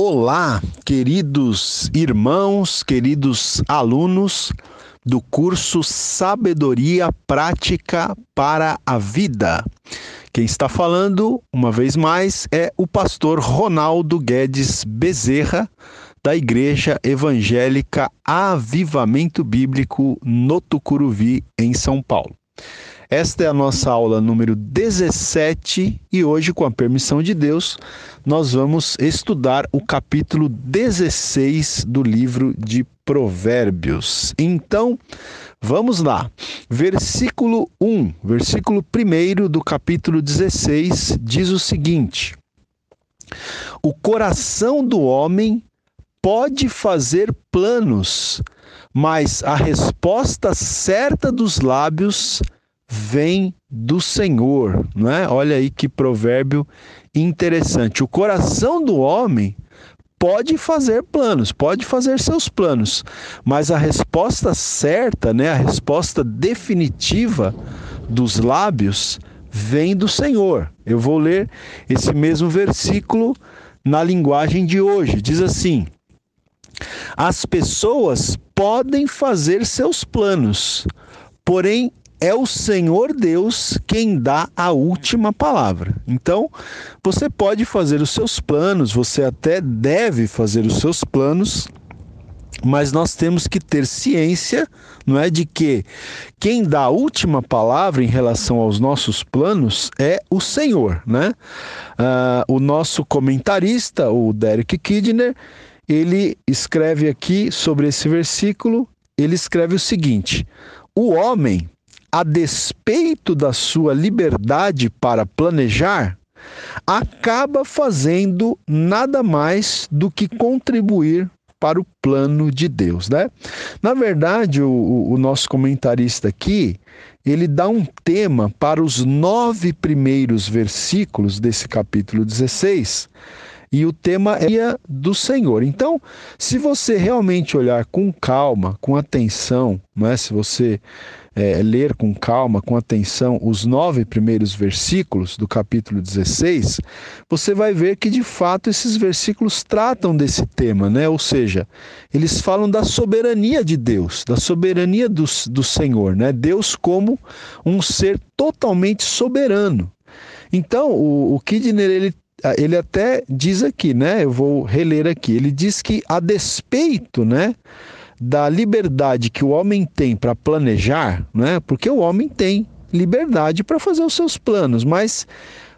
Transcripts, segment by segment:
Olá, queridos irmãos, queridos alunos do curso Sabedoria Prática para a Vida. Quem está falando, uma vez mais, é o pastor Ronaldo Guedes Bezerra, da Igreja Evangélica Avivamento Bíblico no Tucuruvi, em São Paulo. Esta é a nossa aula número 17 e hoje, com a permissão de Deus, nós vamos estudar o capítulo 16 do livro de Provérbios. Então, vamos lá. Versículo 1, versículo 1 do capítulo 16 diz o seguinte: O coração do homem pode fazer planos, mas a resposta certa dos lábios vem do Senhor, não é? Olha aí que provérbio interessante. O coração do homem pode fazer planos, pode fazer seus planos, mas a resposta certa, né, a resposta definitiva dos lábios vem do Senhor. Eu vou ler esse mesmo versículo na linguagem de hoje. Diz assim: As pessoas podem fazer seus planos, porém é o Senhor Deus quem dá a última palavra. Então, você pode fazer os seus planos, você até deve fazer os seus planos, mas nós temos que ter ciência, não é, de que quem dá a última palavra em relação aos nossos planos é o Senhor, né? Uh, o nosso comentarista, o Derek Kidner, ele escreve aqui sobre esse versículo, ele escreve o seguinte: o homem a despeito da sua liberdade para planejar, acaba fazendo nada mais do que contribuir para o plano de Deus, né? Na verdade, o, o nosso comentarista aqui, ele dá um tema para os nove primeiros versículos desse capítulo 16, e o tema é do Senhor. Então, se você realmente olhar com calma, com atenção, não é? se você é, ler com calma, com atenção, os nove primeiros versículos do capítulo 16, você vai ver que de fato esses versículos tratam desse tema, né? Ou seja, eles falam da soberania de Deus, da soberania do, do Senhor, né? Deus como um ser totalmente soberano. Então, o, o Kidner, ele ele até diz aqui, né? Eu vou reler aqui. Ele diz que a despeito, né, da liberdade que o homem tem para planejar, né? Porque o homem tem liberdade para fazer os seus planos, mas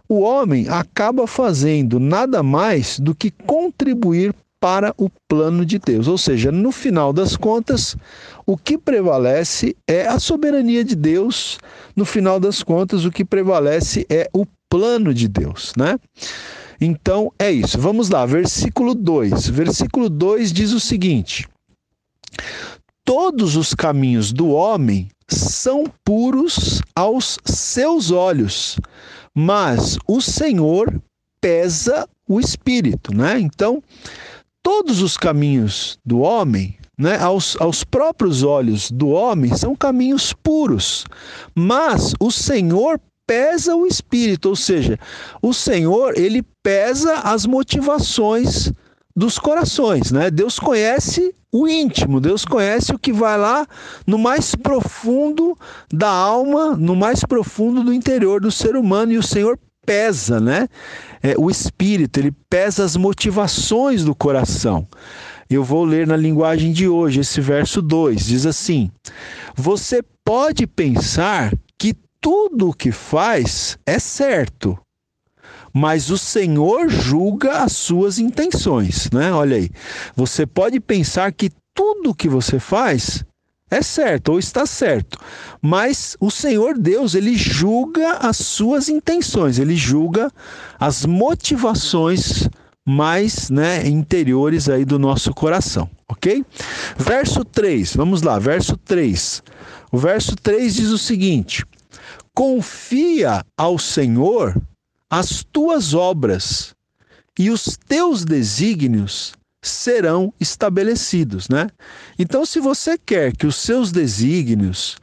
o homem acaba fazendo nada mais do que contribuir para o plano de Deus. Ou seja, no final das contas, o que prevalece é a soberania de Deus. No final das contas, o que prevalece é o plano de Deus, né? Então é isso. Vamos lá, versículo 2. Versículo 2 diz o seguinte: Todos os caminhos do homem são puros aos seus olhos, mas o Senhor pesa o espírito, né? Então, todos os caminhos do homem, né, aos, aos próprios olhos do homem, são caminhos puros, mas o Senhor pesa o espírito, ou seja, o Senhor, ele pesa as motivações dos corações, né? Deus conhece o íntimo, Deus conhece o que vai lá no mais profundo da alma, no mais profundo do interior do ser humano e o Senhor pesa, né? É, o espírito, ele pesa as motivações do coração. Eu vou ler na linguagem de hoje esse verso 2, diz assim: Você pode pensar que tudo o que faz é certo, mas o Senhor julga as suas intenções, né? Olha aí. Você pode pensar que tudo que você faz é certo ou está certo, mas o Senhor Deus, ele julga as suas intenções, ele julga as motivações mais, né, interiores aí do nosso coração, OK? Verso 3. Vamos lá, verso 3. O verso 3 diz o seguinte: Confia ao Senhor as tuas obras e os teus desígnios serão estabelecidos, né? Então, se você quer que os seus desígnios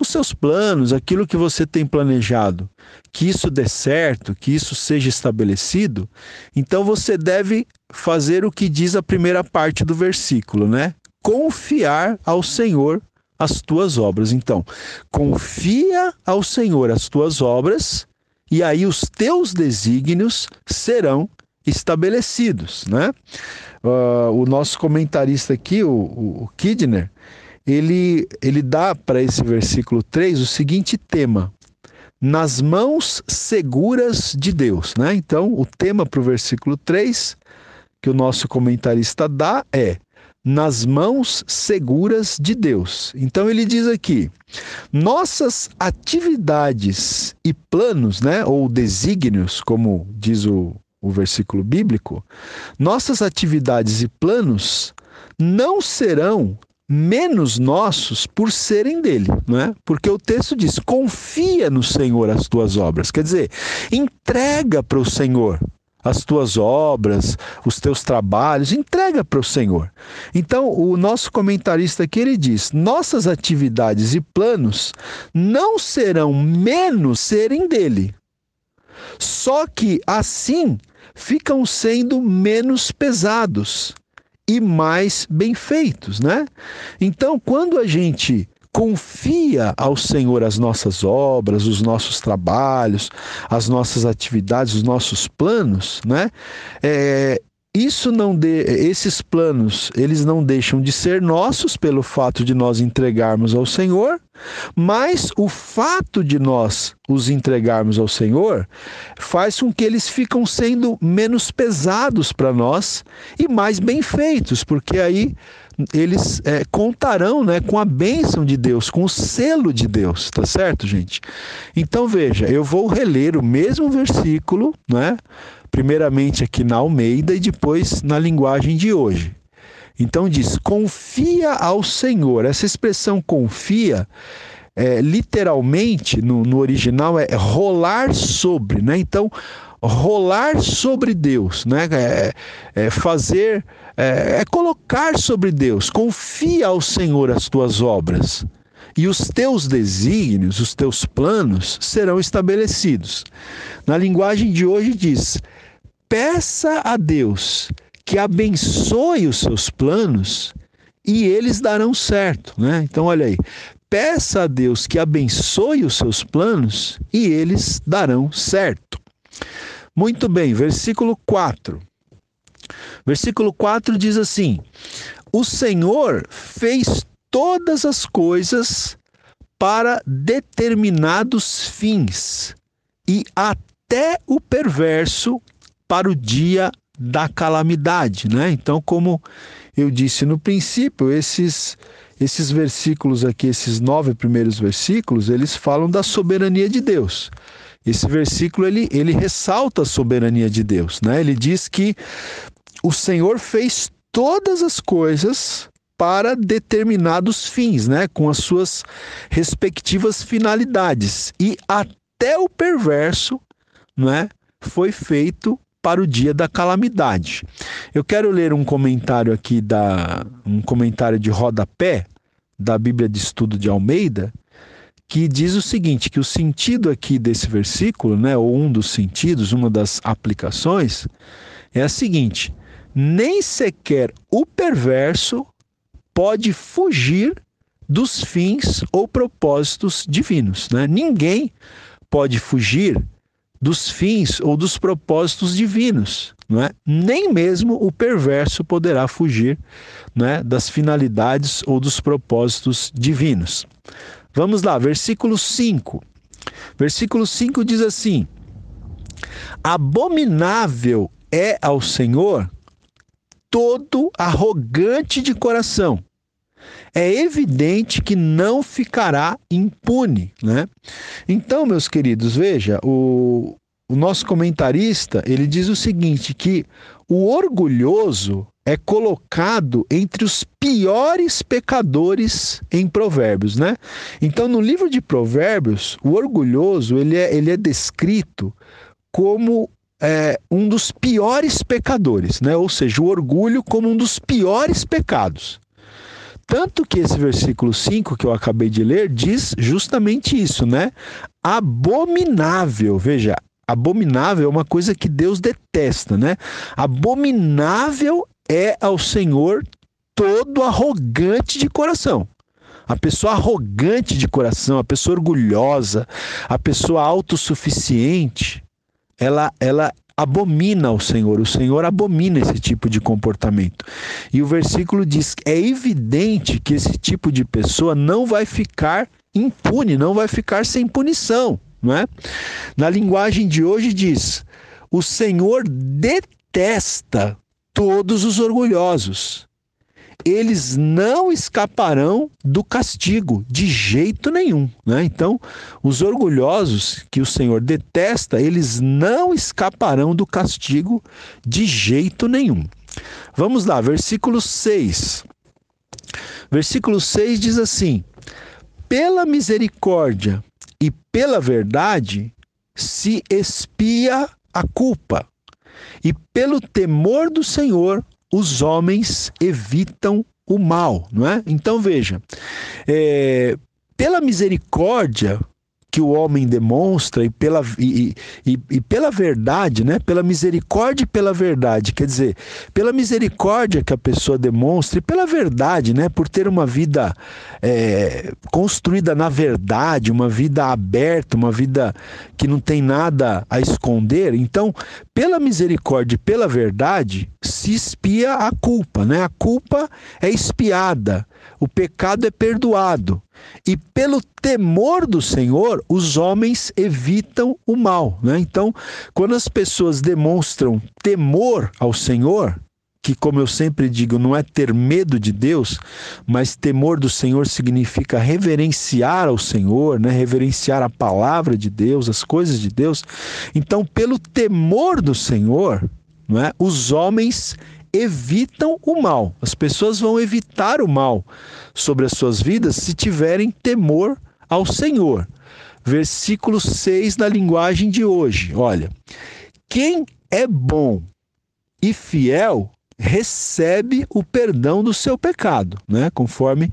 os seus planos, aquilo que você tem planejado, que isso dê certo, que isso seja estabelecido, então você deve fazer o que diz a primeira parte do versículo, né? Confiar ao Senhor as tuas obras. Então, confia ao Senhor as tuas obras, e aí os teus desígnios serão estabelecidos, né? Uh, o nosso comentarista aqui, o, o Kidner, ele, ele dá para esse versículo 3 o seguinte tema: nas mãos seguras de Deus. Né? Então, o tema para o versículo 3 que o nosso comentarista dá é nas mãos seguras de Deus. Então ele diz aqui: nossas atividades e planos, né, ou desígnios, como diz o, o versículo bíblico, nossas atividades e planos não serão menos nossos por serem dele, não é? Porque o texto diz: confia no Senhor as tuas obras. Quer dizer, entrega para o Senhor as tuas obras, os teus trabalhos, entrega para o Senhor. Então, o nosso comentarista aqui ele diz: nossas atividades e planos não serão menos serem dele. Só que assim ficam sendo menos pesados e mais bem feitos, né? Então, quando a gente confia ao Senhor as nossas obras, os nossos trabalhos, as nossas atividades, os nossos planos, né? É, isso não de, esses planos, eles não deixam de ser nossos pelo fato de nós entregarmos ao Senhor, mas o fato de nós os entregarmos ao Senhor faz com que eles ficam sendo menos pesados para nós e mais bem feitos, porque aí eles é, contarão né, com a bênção de Deus, com o selo de Deus, tá certo, gente? Então veja, eu vou reler o mesmo versículo, né? primeiramente aqui na Almeida e depois na linguagem de hoje. Então diz: confia ao Senhor. Essa expressão confia, é, literalmente no, no original, é rolar sobre, né? Então, rolar sobre Deus, né? É, é fazer, é, é colocar sobre Deus. Confia ao Senhor as tuas obras e os teus desígnios, os teus planos serão estabelecidos. Na linguagem de hoje diz: peça a Deus que abençoe os seus planos e eles darão certo, né? Então olha aí, peça a Deus que abençoe os seus planos e eles darão certo. Muito bem, versículo 4. Versículo 4 diz assim: O Senhor fez todas as coisas para determinados fins, e até o perverso para o dia da calamidade, né? Então, como eu disse no princípio, esses esses versículos aqui, esses nove primeiros versículos, eles falam da soberania de Deus. Esse versículo ele, ele ressalta a soberania de Deus, né? Ele diz que o Senhor fez todas as coisas para determinados fins, né? Com as suas respectivas finalidades e até o perverso, né? Foi feito para o dia da calamidade. Eu quero ler um comentário aqui da um comentário de rodapé da Bíblia de Estudo de Almeida, que diz o seguinte, que o sentido aqui desse versículo, né, ou um dos sentidos, uma das aplicações, é a seguinte: nem sequer o perverso pode fugir dos fins ou propósitos divinos, né? Ninguém pode fugir dos fins ou dos propósitos divinos. Não é? Nem mesmo o perverso poderá fugir é, das finalidades ou dos propósitos divinos. Vamos lá, versículo 5. Versículo 5 diz assim: Abominável é ao Senhor todo arrogante de coração é evidente que não ficará impune, né? Então, meus queridos, veja, o, o nosso comentarista, ele diz o seguinte, que o orgulhoso é colocado entre os piores pecadores em Provérbios, né? Então, no livro de Provérbios, o orgulhoso ele é, ele é descrito como é, um dos piores pecadores, né? Ou seja, o orgulho como um dos piores pecados. Tanto que esse versículo 5 que eu acabei de ler diz justamente isso, né? Abominável, veja, abominável é uma coisa que Deus detesta, né? Abominável é ao Senhor todo arrogante de coração. A pessoa arrogante de coração, a pessoa orgulhosa, a pessoa autossuficiente, ela, ela abomina o Senhor. O Senhor abomina esse tipo de comportamento. E o versículo diz: é evidente que esse tipo de pessoa não vai ficar impune, não vai ficar sem punição, não é? Na linguagem de hoje diz: o Senhor detesta todos os orgulhosos eles não escaparão do castigo de jeito nenhum. Né? Então, os orgulhosos que o Senhor detesta, eles não escaparão do castigo de jeito nenhum. Vamos lá, versículo 6. Versículo 6 diz assim: Pela misericórdia e pela verdade se expia a culpa, e pelo temor do Senhor os homens evitam o mal, não é? Então veja, é, pela misericórdia que o homem demonstra e pela, e, e, e, pela verdade, né? pela misericórdia e pela verdade, quer dizer, pela misericórdia que a pessoa demonstra e pela verdade, né? por ter uma vida é, construída na verdade, uma vida aberta, uma vida que não tem nada a esconder. Então, pela misericórdia e pela verdade, se espia a culpa, né? A culpa é espiada, o pecado é perdoado. E pelo temor do Senhor, os homens evitam o mal. Né? Então, quando as pessoas demonstram temor ao Senhor, que, como eu sempre digo, não é ter medo de Deus, mas temor do Senhor significa reverenciar ao Senhor, né? reverenciar a palavra de Deus, as coisas de Deus. Então, pelo temor do Senhor, é? os homens evitam o mal. As pessoas vão evitar o mal sobre as suas vidas se tiverem temor ao Senhor. Versículo 6 da linguagem de hoje. Olha, quem é bom e fiel recebe o perdão do seu pecado, né? conforme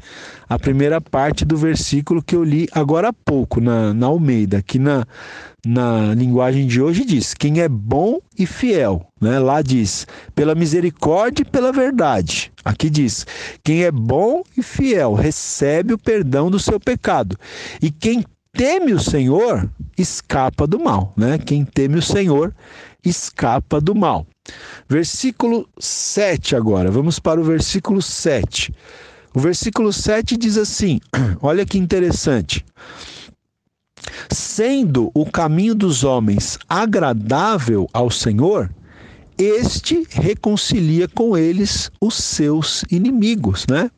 a primeira parte do versículo que eu li agora há pouco na, na Almeida. Aqui na, na linguagem de hoje diz: quem é bom e fiel. Né? Lá diz: pela misericórdia e pela verdade. Aqui diz: quem é bom e fiel recebe o perdão do seu pecado. E quem teme o Senhor escapa do mal. Né? Quem teme o Senhor escapa do mal. Versículo 7 agora, vamos para o versículo 7. O versículo 7 diz assim: olha que interessante. Sendo o caminho dos homens agradável ao Senhor, este reconcilia com eles os seus inimigos, né?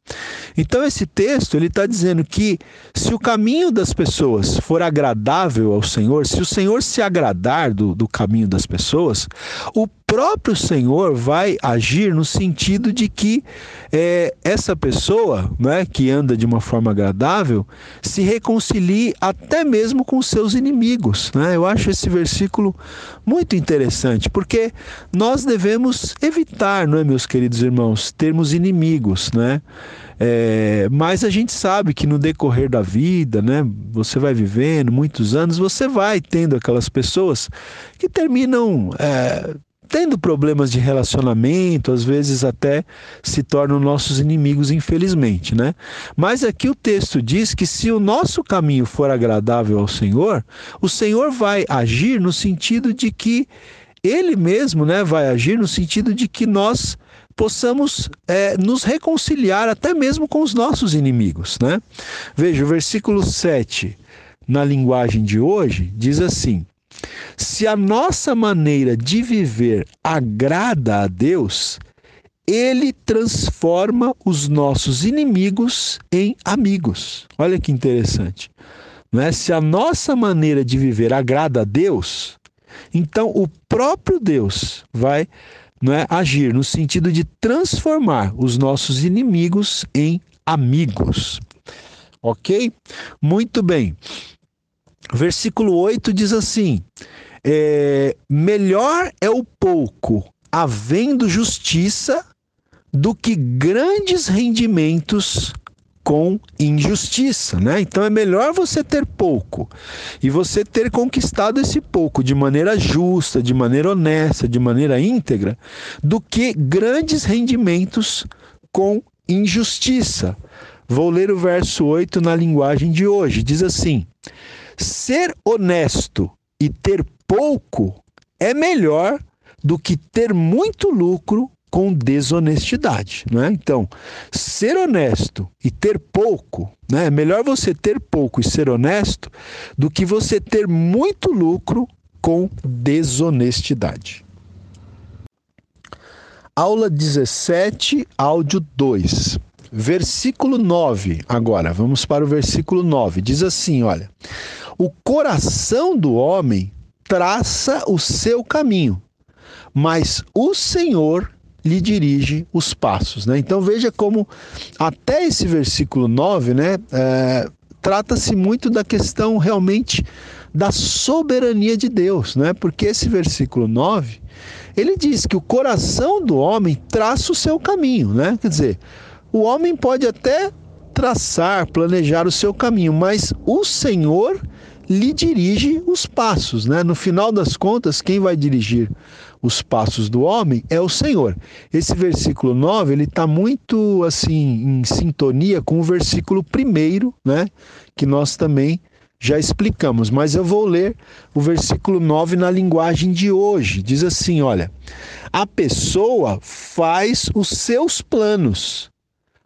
Então esse texto ele está dizendo que se o caminho das pessoas for agradável ao Senhor, se o Senhor se agradar do, do caminho das pessoas, o próprio Senhor vai agir no sentido de que é, essa pessoa, né, que anda de uma forma agradável, se reconcilie até mesmo com seus inimigos. Né? Eu acho esse versículo muito interessante, porque nós devemos evitar, não é, meus queridos irmãos, termos inimigos, né? É, mas a gente sabe que no decorrer da vida, né, você vai vivendo muitos anos, você vai tendo aquelas pessoas que terminam é, tendo problemas de relacionamento, às vezes até se tornam nossos inimigos, infelizmente, né? Mas aqui o texto diz que se o nosso caminho for agradável ao Senhor, o Senhor vai agir no sentido de que ele mesmo, né, vai agir no sentido de que nós possamos é, nos reconciliar até mesmo com os nossos inimigos, né? Veja, o versículo 7, na linguagem de hoje, diz assim: se a nossa maneira de viver agrada a Deus, ele transforma os nossos inimigos em amigos. Olha que interessante. Não é? Se a nossa maneira de viver agrada a Deus, então o próprio Deus vai não é, agir no sentido de transformar os nossos inimigos em amigos. Ok? Muito bem. Versículo 8 diz assim: é, melhor é o pouco havendo justiça do que grandes rendimentos com injustiça, né? Então é melhor você ter pouco e você ter conquistado esse pouco de maneira justa, de maneira honesta, de maneira íntegra, do que grandes rendimentos com injustiça. Vou ler o verso 8 na linguagem de hoje. Diz assim: Ser honesto e ter pouco é melhor do que ter muito lucro com desonestidade, né? Então, ser honesto e ter pouco, né? É melhor você ter pouco e ser honesto do que você ter muito lucro com desonestidade. Aula 17, áudio 2. Versículo 9. Agora, vamos para o versículo 9. Diz assim, olha: O coração do homem traça o seu caminho, mas o Senhor lhe dirige os passos. Né? Então veja como até esse versículo 9 né, é, trata-se muito da questão realmente da soberania de Deus, né? porque esse versículo 9 ele diz que o coração do homem traça o seu caminho. Né? Quer dizer, o homem pode até traçar, planejar o seu caminho, mas o Senhor lhe dirige os passos, né? No final das contas, quem vai dirigir os passos do homem é o Senhor. Esse versículo 9, ele está muito assim em sintonia com o versículo 1, né? Que nós também já explicamos, mas eu vou ler o versículo 9 na linguagem de hoje. Diz assim: olha, a pessoa faz os seus planos,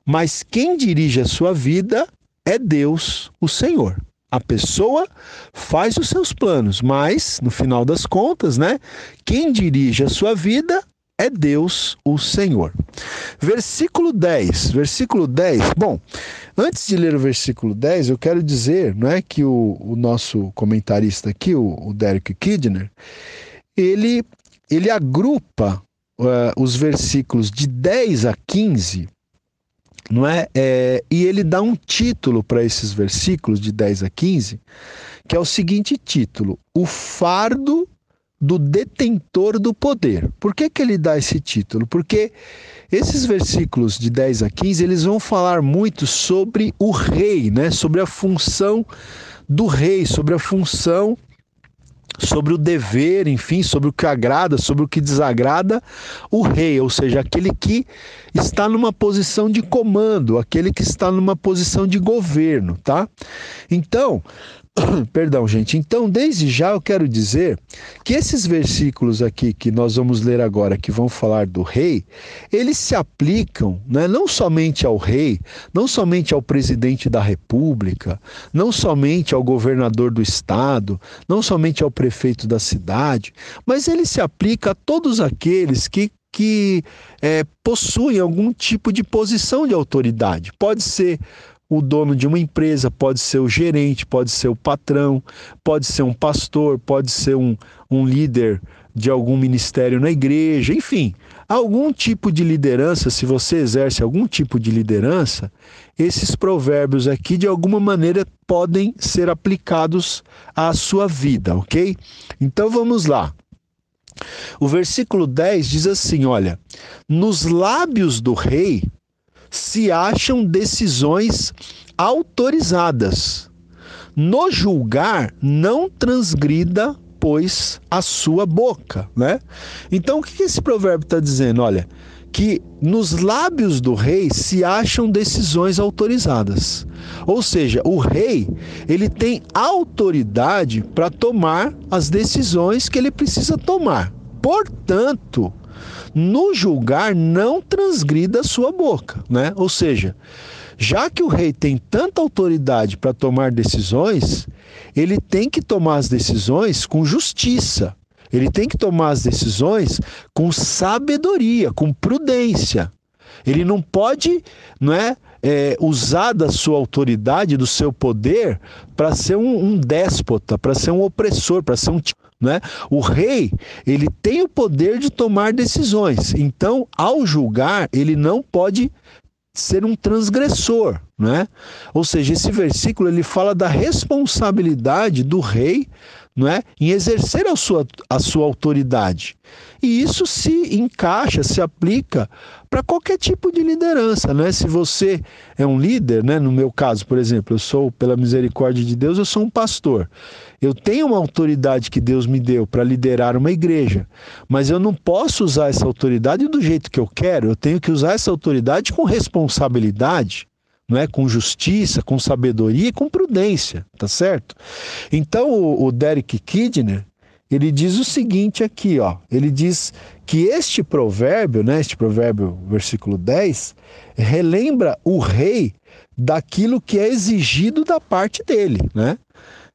mas quem dirige a sua vida é Deus, o Senhor. A pessoa faz os seus planos, mas no final das contas, né, quem dirige a sua vida é Deus, o Senhor. Versículo 10. Versículo 10. Bom, antes de ler o versículo 10, eu quero dizer não é, que o, o nosso comentarista aqui, o, o Derek Kidner, ele, ele agrupa uh, os versículos de 10 a 15 não é? é e ele dá um título para esses versículos de 10 a 15, que é o seguinte título: O fardo do detentor do poder. Por que, que ele dá esse título? Porque esses versículos de 10 a 15, eles vão falar muito sobre o rei, né? Sobre a função do rei, sobre a função sobre o dever, enfim, sobre o que agrada, sobre o que desagrada o rei, ou seja, aquele que está numa posição de comando, aquele que está numa posição de governo, tá? Então, Perdão, gente. Então, desde já eu quero dizer que esses versículos aqui que nós vamos ler agora, que vão falar do rei, eles se aplicam né, não somente ao rei, não somente ao presidente da república, não somente ao governador do estado, não somente ao prefeito da cidade, mas ele se aplica a todos aqueles que que é, possuem algum tipo de posição de autoridade. Pode ser o dono de uma empresa, pode ser o gerente, pode ser o patrão, pode ser um pastor, pode ser um, um líder de algum ministério na igreja, enfim, algum tipo de liderança, se você exerce algum tipo de liderança, esses provérbios aqui de alguma maneira podem ser aplicados à sua vida, ok? Então vamos lá. O versículo 10 diz assim: olha, nos lábios do rei se acham decisões autorizadas. No julgar, não transgrida, pois, a sua boca, né? Então, o que esse provérbio está dizendo? Olha, que nos lábios do rei se acham decisões autorizadas. Ou seja, o rei, ele tem autoridade para tomar as decisões que ele precisa tomar. Portanto, no julgar não transgrida a sua boca, né? Ou seja, já que o rei tem tanta autoridade para tomar decisões, ele tem que tomar as decisões com justiça. Ele tem que tomar as decisões com sabedoria, com prudência. Ele não pode, não é, é usar da sua autoridade, do seu poder, para ser um, um déspota, para ser um opressor, para ser um né? O rei, ele tem o poder de tomar decisões. Então, ao julgar, ele não pode ser um transgressor, né? Ou seja, esse versículo ele fala da responsabilidade do rei não é? em exercer a sua, a sua autoridade. E isso se encaixa, se aplica para qualquer tipo de liderança, né? Se você é um líder, né? No meu caso, por exemplo, eu sou, pela misericórdia de Deus, eu sou um pastor. Eu tenho uma autoridade que Deus me deu para liderar uma igreja, mas eu não posso usar essa autoridade do jeito que eu quero. Eu tenho que usar essa autoridade com responsabilidade não é? com justiça, com sabedoria e com prudência, tá certo? Então o, o Derek Kidner, ele diz o seguinte aqui, ó. Ele diz que este provérbio, né, este provérbio, versículo 10, relembra o rei daquilo que é exigido da parte dele, né?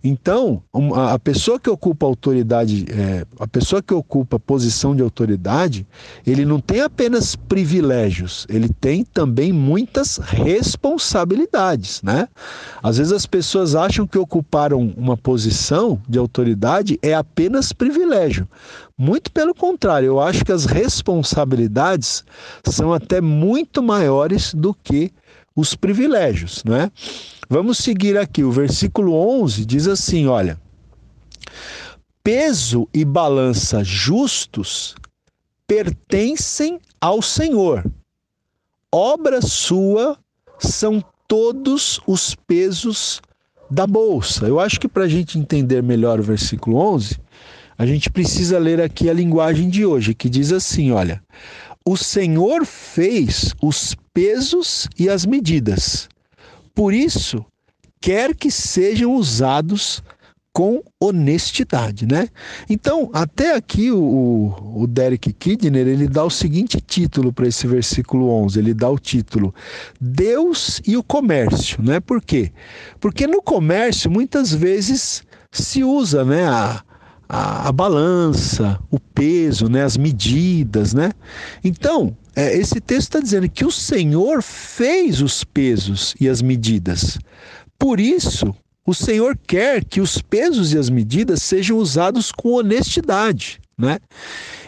Então, a pessoa que ocupa autoridade, é, a pessoa que ocupa posição de autoridade, ele não tem apenas privilégios, ele tem também muitas responsabilidades, né? Às vezes as pessoas acham que ocuparam uma posição de autoridade é apenas privilégio. Muito pelo contrário, eu acho que as responsabilidades são até muito maiores do que os privilégios, né? Vamos seguir aqui, o versículo 11 diz assim: olha, peso e balança justos pertencem ao Senhor, obra sua são todos os pesos da bolsa. Eu acho que para a gente entender melhor o versículo 11, a gente precisa ler aqui a linguagem de hoje, que diz assim: olha, o Senhor fez os pesos e as medidas por isso, quer que sejam usados com honestidade, né? Então, até aqui o, o Derek Kidner, ele dá o seguinte título para esse versículo 11, ele dá o título Deus e o comércio, né? Por quê? Porque no comércio muitas vezes se usa, né, a, a, a balança, o peso, né, as medidas, né? Então, é, esse texto está dizendo que o Senhor fez os pesos e as medidas. Por isso, o Senhor quer que os pesos e as medidas sejam usados com honestidade, né?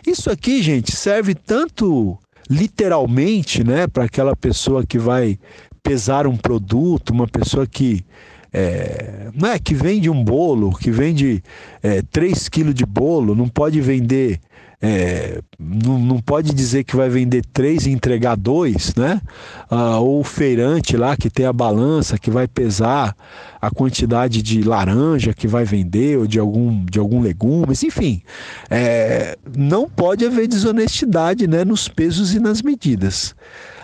Isso aqui, gente, serve tanto literalmente, né, para aquela pessoa que vai pesar um produto, uma pessoa que é, não é que vende um bolo, que vende é, 3 quilos de bolo, não pode vender é, não, não pode dizer que vai vender três e entregar dois, né? Ah, ou o feirante lá que tem a balança que vai pesar a quantidade de laranja que vai vender ou de algum, de algum legumes, enfim, é, não pode haver desonestidade né, nos pesos e nas medidas.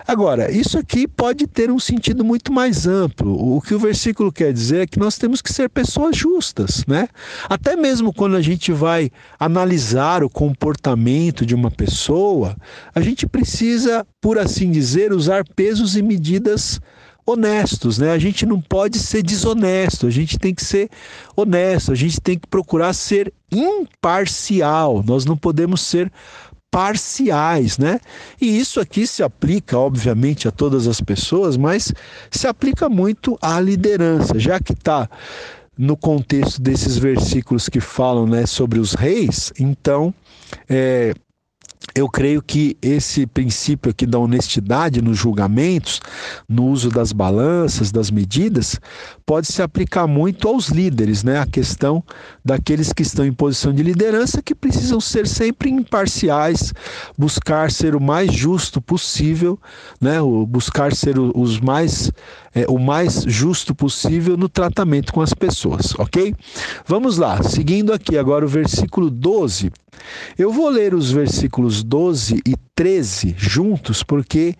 Agora, isso aqui pode ter um sentido muito mais amplo. O que o versículo quer dizer é que nós temos que ser pessoas justas, né? Até mesmo quando a gente vai analisar o comportamento de uma pessoa, a gente precisa, por assim dizer, usar pesos e medidas honestos, né? A gente não pode ser desonesto, a gente tem que ser honesto, a gente tem que procurar ser imparcial. Nós não podemos ser parciais, né? E isso aqui se aplica, obviamente, a todas as pessoas, mas se aplica muito à liderança, já que está no contexto desses versículos que falam né, sobre os reis, então é, eu creio que esse princípio aqui da honestidade nos julgamentos, no uso das balanças, das medidas, pode se aplicar muito aos líderes, né? A questão daqueles que estão em posição de liderança que precisam ser sempre imparciais, buscar ser o mais justo possível, né? buscar ser os mais é, o mais justo possível no tratamento com as pessoas, ok? Vamos lá, seguindo aqui agora o versículo 12. Eu vou ler os versículos 12 e 13 juntos, porque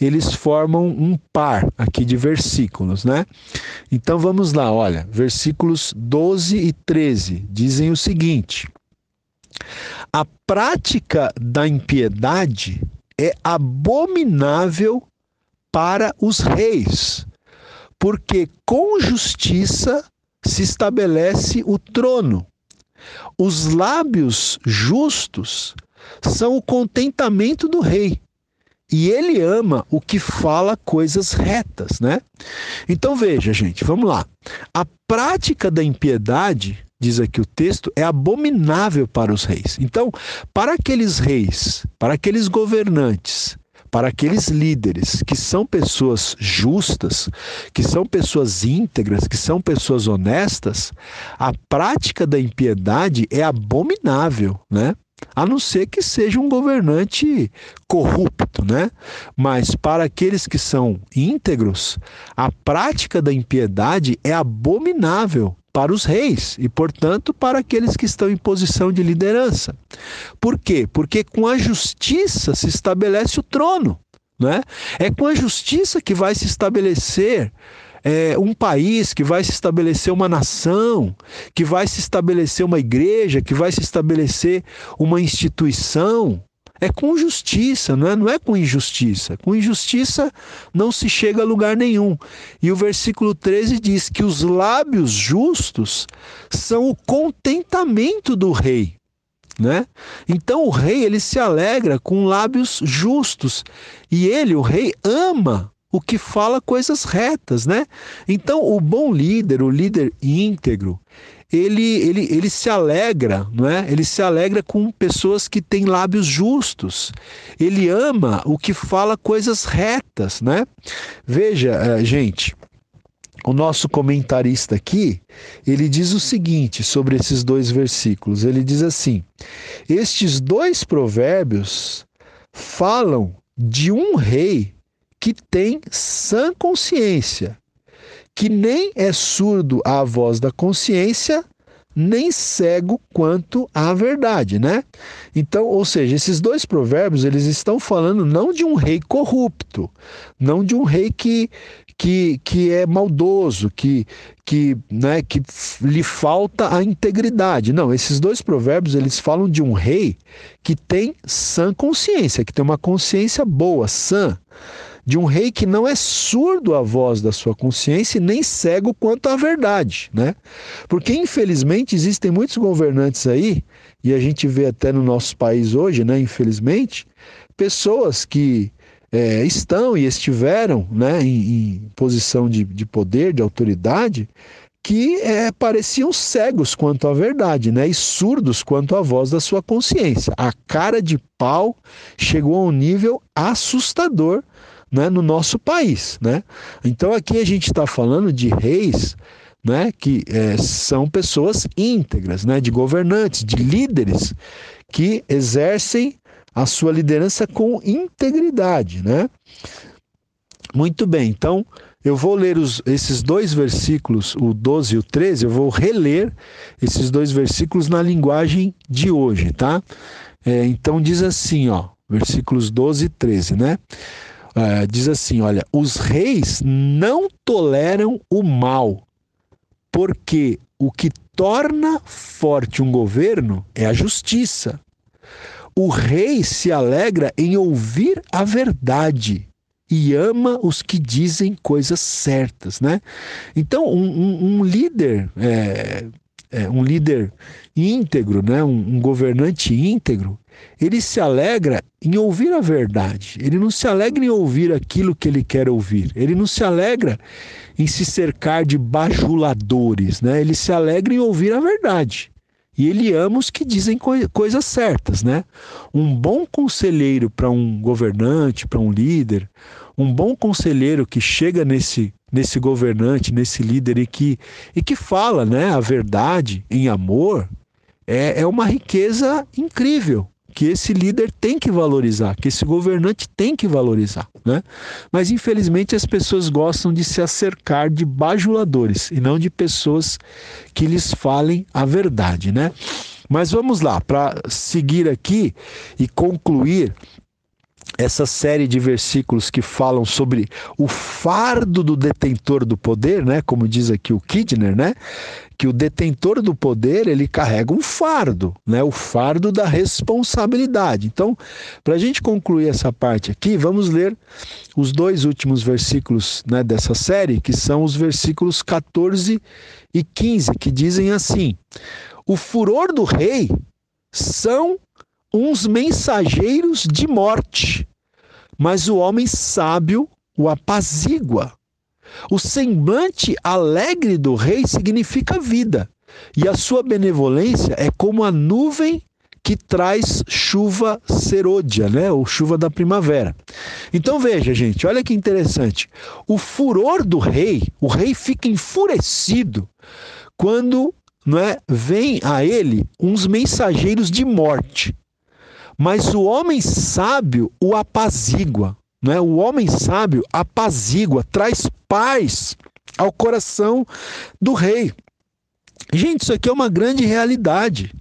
eles formam um par aqui de versículos, né? Então vamos lá, olha, versículos 12 e 13 dizem o seguinte: A prática da impiedade é abominável para os reis, porque com justiça se estabelece o trono. Os lábios justos são o contentamento do rei. E ele ama o que fala coisas retas, né? Então veja, gente, vamos lá. A prática da impiedade, diz aqui o texto, é abominável para os reis. Então, para aqueles reis, para aqueles governantes para aqueles líderes que são pessoas justas, que são pessoas íntegras, que são pessoas honestas, a prática da impiedade é abominável, né? A não ser que seja um governante corrupto, né? Mas para aqueles que são íntegros, a prática da impiedade é abominável para os reis e, portanto, para aqueles que estão em posição de liderança. Por quê? Porque com a justiça se estabelece o trono. Né? É com a justiça que vai se estabelecer é, um país, que vai se estabelecer uma nação, que vai se estabelecer uma igreja, que vai se estabelecer uma instituição. É com justiça, não é, não é com injustiça. Com injustiça não se chega a lugar nenhum. E o versículo 13 diz que os lábios justos são o contentamento do rei. Né? Então o rei ele se alegra com lábios justos e ele, o rei, ama o que fala coisas retas, né? Então o bom líder, o líder íntegro, ele, ele, ele se alegra, não é? Ele se alegra com pessoas que têm lábios justos. Ele ama o que fala coisas retas, né? Veja, eh, gente, o nosso comentarista aqui, ele diz o seguinte sobre esses dois versículos. Ele diz assim: Estes dois provérbios falam de um rei que tem sã consciência que nem é surdo à voz da consciência, nem cego quanto à verdade, né? Então, ou seja, esses dois provérbios, eles estão falando não de um rei corrupto, não de um rei que que, que é maldoso, que, que, né, que lhe falta a integridade. Não, esses dois provérbios, eles falam de um rei que tem sã consciência, que tem uma consciência boa, sã de um rei que não é surdo à voz da sua consciência e nem cego quanto à verdade, né? Porque infelizmente existem muitos governantes aí, e a gente vê até no nosso país hoje, né, infelizmente, pessoas que é, estão e estiveram né, em, em posição de, de poder, de autoridade, que é, pareciam cegos quanto à verdade, né? E surdos quanto à voz da sua consciência. A cara de pau chegou a um nível assustador né, no nosso país. Né? Então aqui a gente está falando de reis né, que é, são pessoas íntegras, né, de governantes, de líderes que exercem a sua liderança com integridade. Né? Muito bem, então eu vou ler os, esses dois versículos, o 12 e o 13, eu vou reler esses dois versículos na linguagem de hoje, tá? É, então diz assim, ó, versículos 12 e 13, né? Uh, diz assim: olha, os reis não toleram o mal, porque o que torna forte um governo é a justiça. O rei se alegra em ouvir a verdade e ama os que dizem coisas certas, né? Então, um, um, um líder, é, é, um líder íntegro, né? Um, um governante íntegro, ele se alegra em ouvir a verdade. Ele não se alegra em ouvir aquilo que ele quer ouvir. Ele não se alegra em se cercar de bajuladores, né? Ele se alegra em ouvir a verdade. E ele ama os que dizem co coisas certas, né? Um bom conselheiro para um governante, para um líder, um bom conselheiro que chega nesse nesse governante, nesse líder e que e que fala, né, a verdade em amor, é, é uma riqueza incrível que esse líder tem que valorizar, que esse governante tem que valorizar, né? Mas infelizmente as pessoas gostam de se acercar de bajuladores e não de pessoas que lhes falem a verdade, né? Mas vamos lá, para seguir aqui e concluir essa série de versículos que falam sobre o fardo do detentor do poder, né? Como diz aqui o Kidner, né? Que o detentor do poder ele carrega um fardo, né? O fardo da responsabilidade. Então, para a gente concluir essa parte aqui, vamos ler os dois últimos versículos né, dessa série, que são os versículos 14 e 15, que dizem assim: O furor do rei são uns mensageiros de morte, mas o homem sábio o apazigua. O semblante alegre do rei significa vida, e a sua benevolência é como a nuvem que traz chuva serôdia, né? Ou chuva da primavera. Então veja, gente, olha que interessante. O furor do rei, o rei fica enfurecido quando não é, vem a ele uns mensageiros de morte. Mas o homem sábio o apazigua. Né? O homem sábio apazigua, traz paz ao coração do rei. Gente, isso aqui é uma grande realidade.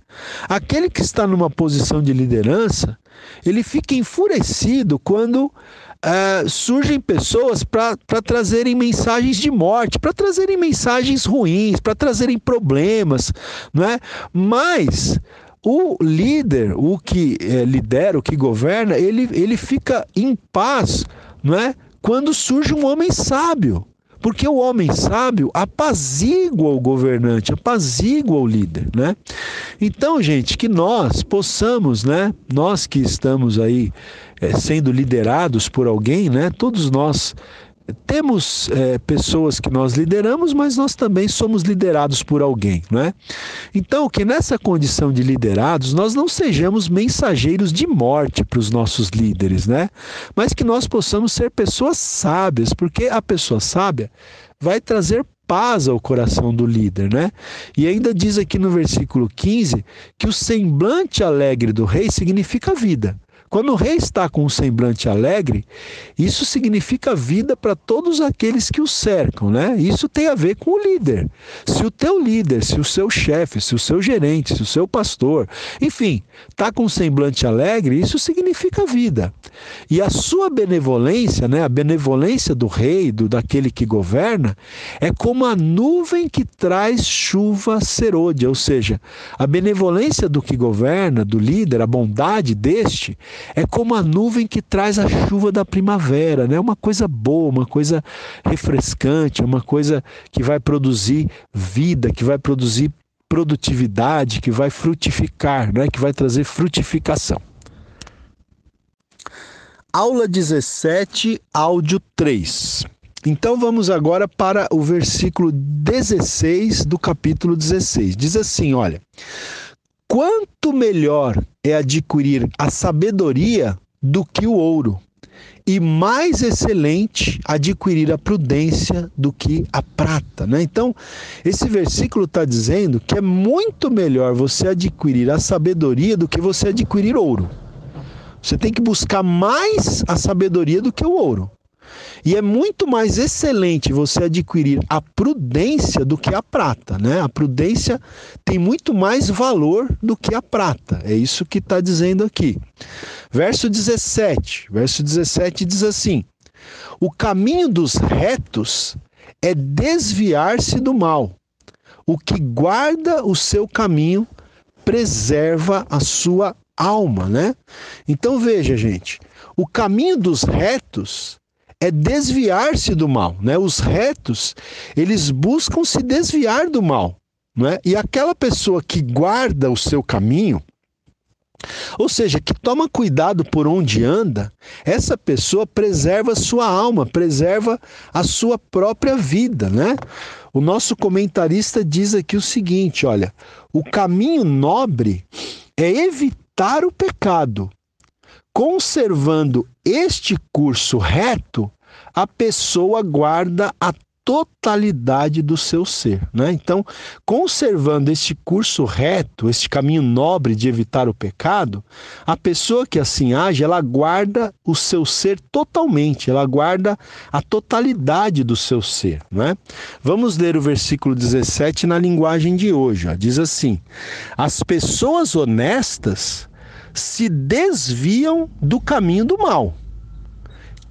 Aquele que está numa posição de liderança, ele fica enfurecido quando uh, surgem pessoas para trazerem mensagens de morte, para trazerem mensagens ruins, para trazerem problemas, não é? Mas o líder, o que é, lidera, o que governa, ele, ele fica em paz, não é? Quando surge um homem sábio. Porque o homem sábio apazigua o governante, apazigua o líder, né? Então, gente, que nós possamos, né? Nós que estamos aí é, sendo liderados por alguém, né? Todos nós temos é, pessoas que nós lideramos, mas nós também somos liderados por alguém, não é? Então, que nessa condição de liderados, nós não sejamos mensageiros de morte para os nossos líderes, né? Mas que nós possamos ser pessoas sábias, porque a pessoa sábia vai trazer paz ao coração do líder, né? E ainda diz aqui no versículo 15 que o semblante alegre do rei significa vida. Quando o rei está com um semblante alegre, isso significa vida para todos aqueles que o cercam, né? Isso tem a ver com o líder. Se o teu líder, se o seu chefe, se o seu gerente, se o seu pastor, enfim, está com um semblante alegre, isso significa vida. E a sua benevolência, né, a benevolência do rei, do daquele que governa, é como a nuvem que traz chuva serôdia, ou seja, a benevolência do que governa, do líder, a bondade deste, é como a nuvem que traz a chuva da primavera, né? Uma coisa boa, uma coisa refrescante, uma coisa que vai produzir vida, que vai produzir produtividade, que vai frutificar, né? Que vai trazer frutificação. Aula 17, áudio 3. Então vamos agora para o versículo 16 do capítulo 16. Diz assim: olha. Quanto melhor é adquirir a sabedoria do que o ouro, e mais excelente adquirir a prudência do que a prata. Né? Então, esse versículo está dizendo que é muito melhor você adquirir a sabedoria do que você adquirir ouro. Você tem que buscar mais a sabedoria do que o ouro. E é muito mais excelente você adquirir a prudência do que a prata, né? A prudência tem muito mais valor do que a prata. É isso que está dizendo aqui. Verso 17. Verso 17 diz assim: O caminho dos retos é desviar-se do mal. O que guarda o seu caminho preserva a sua alma, né? Então veja, gente, o caminho dos retos é desviar-se do mal, né? Os retos, eles buscam se desviar do mal, né? E aquela pessoa que guarda o seu caminho, ou seja, que toma cuidado por onde anda, essa pessoa preserva sua alma, preserva a sua própria vida, né? O nosso comentarista diz aqui o seguinte, olha, o caminho nobre é evitar o pecado, conservando este curso reto, a pessoa guarda a totalidade do seu ser. Né? Então, conservando este curso reto, este caminho nobre de evitar o pecado, a pessoa que assim age, ela guarda o seu ser totalmente, ela guarda a totalidade do seu ser. Né? Vamos ler o versículo 17 na linguagem de hoje. Ó. Diz assim: As pessoas honestas se desviam do caminho do mal.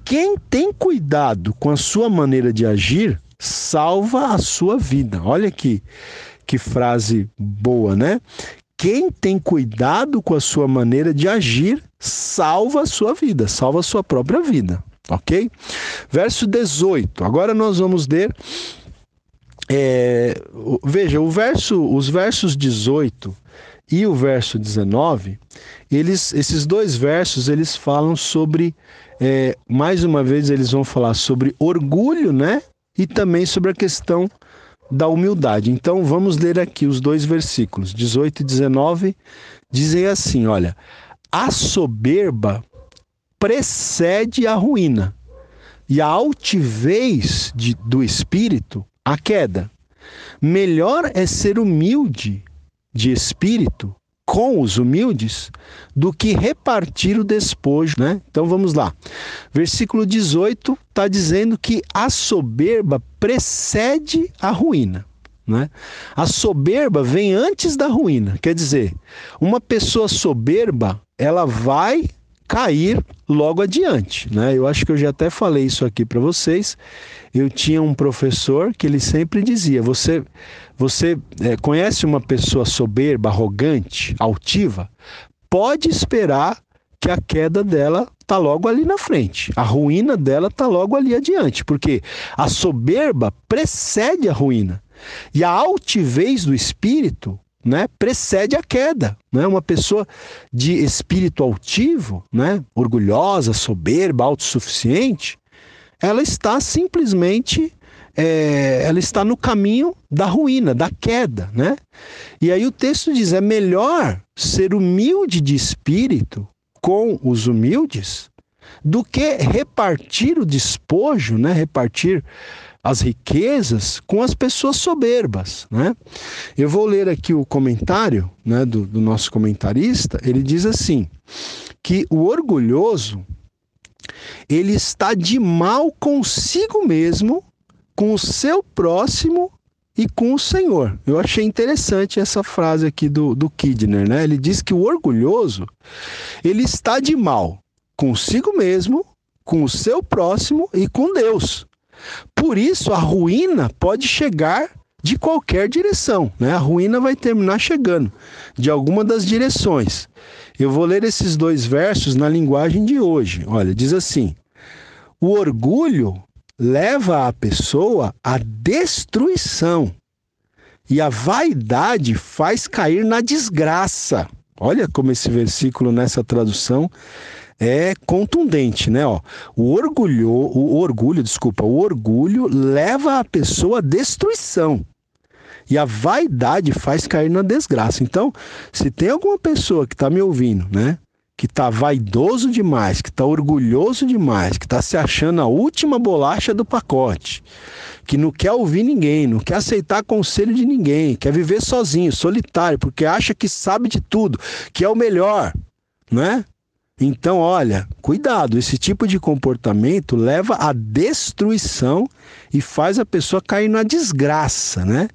Quem tem cuidado com a sua maneira de agir, salva a sua vida. Olha aqui que frase boa, né? Quem tem cuidado com a sua maneira de agir, salva a sua vida, salva a sua própria vida, ok? Verso 18. Agora nós vamos ler. É, veja, verso, os versos 18 e o verso 19, eles, esses dois versos, eles falam sobre, é, mais uma vez, eles vão falar sobre orgulho, né? E também sobre a questão da humildade. Então vamos ler aqui os dois versículos, 18 e 19, dizem assim: olha, a soberba precede a ruína, e a altivez de, do espírito a queda. Melhor é ser humilde de espírito com os humildes do que repartir o despojo, né? Então vamos lá. Versículo 18 está dizendo que a soberba precede a ruína. Né? A soberba vem antes da ruína, quer dizer, uma pessoa soberba ela vai cair logo adiante, né? Eu acho que eu já até falei isso aqui para vocês. Eu tinha um professor que ele sempre dizia: você, você é, conhece uma pessoa soberba, arrogante, altiva? Pode esperar que a queda dela tá logo ali na frente. A ruína dela tá logo ali adiante, porque a soberba precede a ruína. E a altivez do espírito né, precede a queda. Né? Uma pessoa de espírito altivo, né, orgulhosa, soberba, autossuficiente, ela está simplesmente é, ela está no caminho da ruína, da queda, né? E aí o texto diz: é melhor ser humilde de espírito com os humildes do que repartir o despojo, né? Repartir as riquezas com as pessoas soberbas. Né? Eu vou ler aqui o comentário né, do, do nosso comentarista. Ele diz assim: que o orgulhoso ele está de mal consigo mesmo, com o seu próximo e com o Senhor. Eu achei interessante essa frase aqui do, do Kidner, né? Ele diz que o orgulhoso ele está de mal consigo mesmo, com o seu próximo e com Deus. Por isso, a ruína pode chegar de qualquer direção, né? A ruína vai terminar chegando de alguma das direções. Eu vou ler esses dois versos na linguagem de hoje. Olha, diz assim: O orgulho leva a pessoa à destruição e a vaidade faz cair na desgraça. Olha como esse versículo nessa tradução é contundente, né? Ó, o orgulho, o orgulho, desculpa, o orgulho leva a pessoa à destruição. E a vaidade faz cair na desgraça. Então, se tem alguma pessoa que está me ouvindo, né? Que está vaidoso demais, que está orgulhoso demais, que está se achando a última bolacha do pacote, que não quer ouvir ninguém, não quer aceitar conselho de ninguém, quer viver sozinho, solitário, porque acha que sabe de tudo, que é o melhor, né? Então, olha, cuidado, esse tipo de comportamento leva à destruição e faz a pessoa cair na desgraça, né?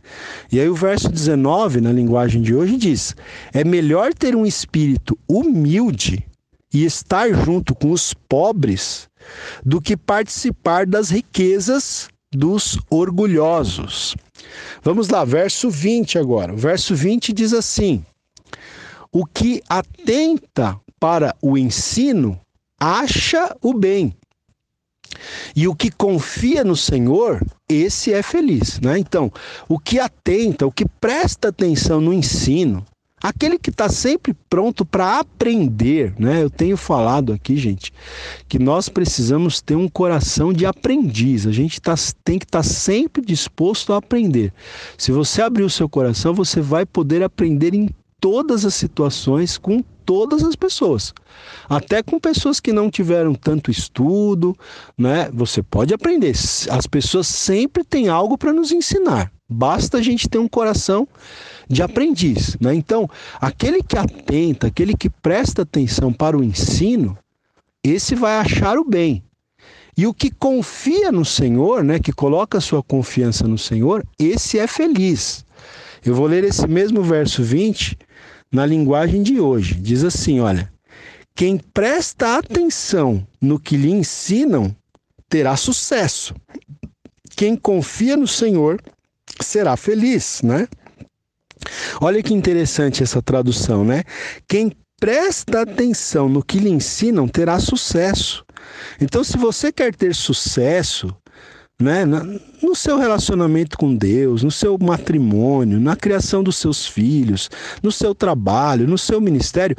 E aí o verso 19, na linguagem de hoje, diz: é melhor ter um espírito humilde e estar junto com os pobres do que participar das riquezas dos orgulhosos. Vamos lá, verso 20 agora. O verso 20 diz assim: O que atenta para o ensino acha o bem. E o que confia no Senhor, esse é feliz, né? Então, o que atenta, o que presta atenção no ensino, aquele que está sempre pronto para aprender, né? Eu tenho falado aqui, gente, que nós precisamos ter um coração de aprendiz. A gente tá, tem que estar tá sempre disposto a aprender. Se você abrir o seu coração, você vai poder aprender em todas as situações com todas as pessoas. Até com pessoas que não tiveram tanto estudo, né? Você pode aprender. As pessoas sempre têm algo para nos ensinar. Basta a gente ter um coração de aprendiz, né? Então, aquele que atenta, aquele que presta atenção para o ensino, esse vai achar o bem. E o que confia no Senhor, né, que coloca sua confiança no Senhor, esse é feliz. Eu vou ler esse mesmo verso 20 na linguagem de hoje. Diz assim: olha, quem presta atenção no que lhe ensinam terá sucesso. Quem confia no Senhor será feliz, né? Olha que interessante essa tradução, né? Quem presta atenção no que lhe ensinam terá sucesso. Então, se você quer ter sucesso, né? no seu relacionamento com Deus, no seu matrimônio, na criação dos seus filhos, no seu trabalho, no seu ministério.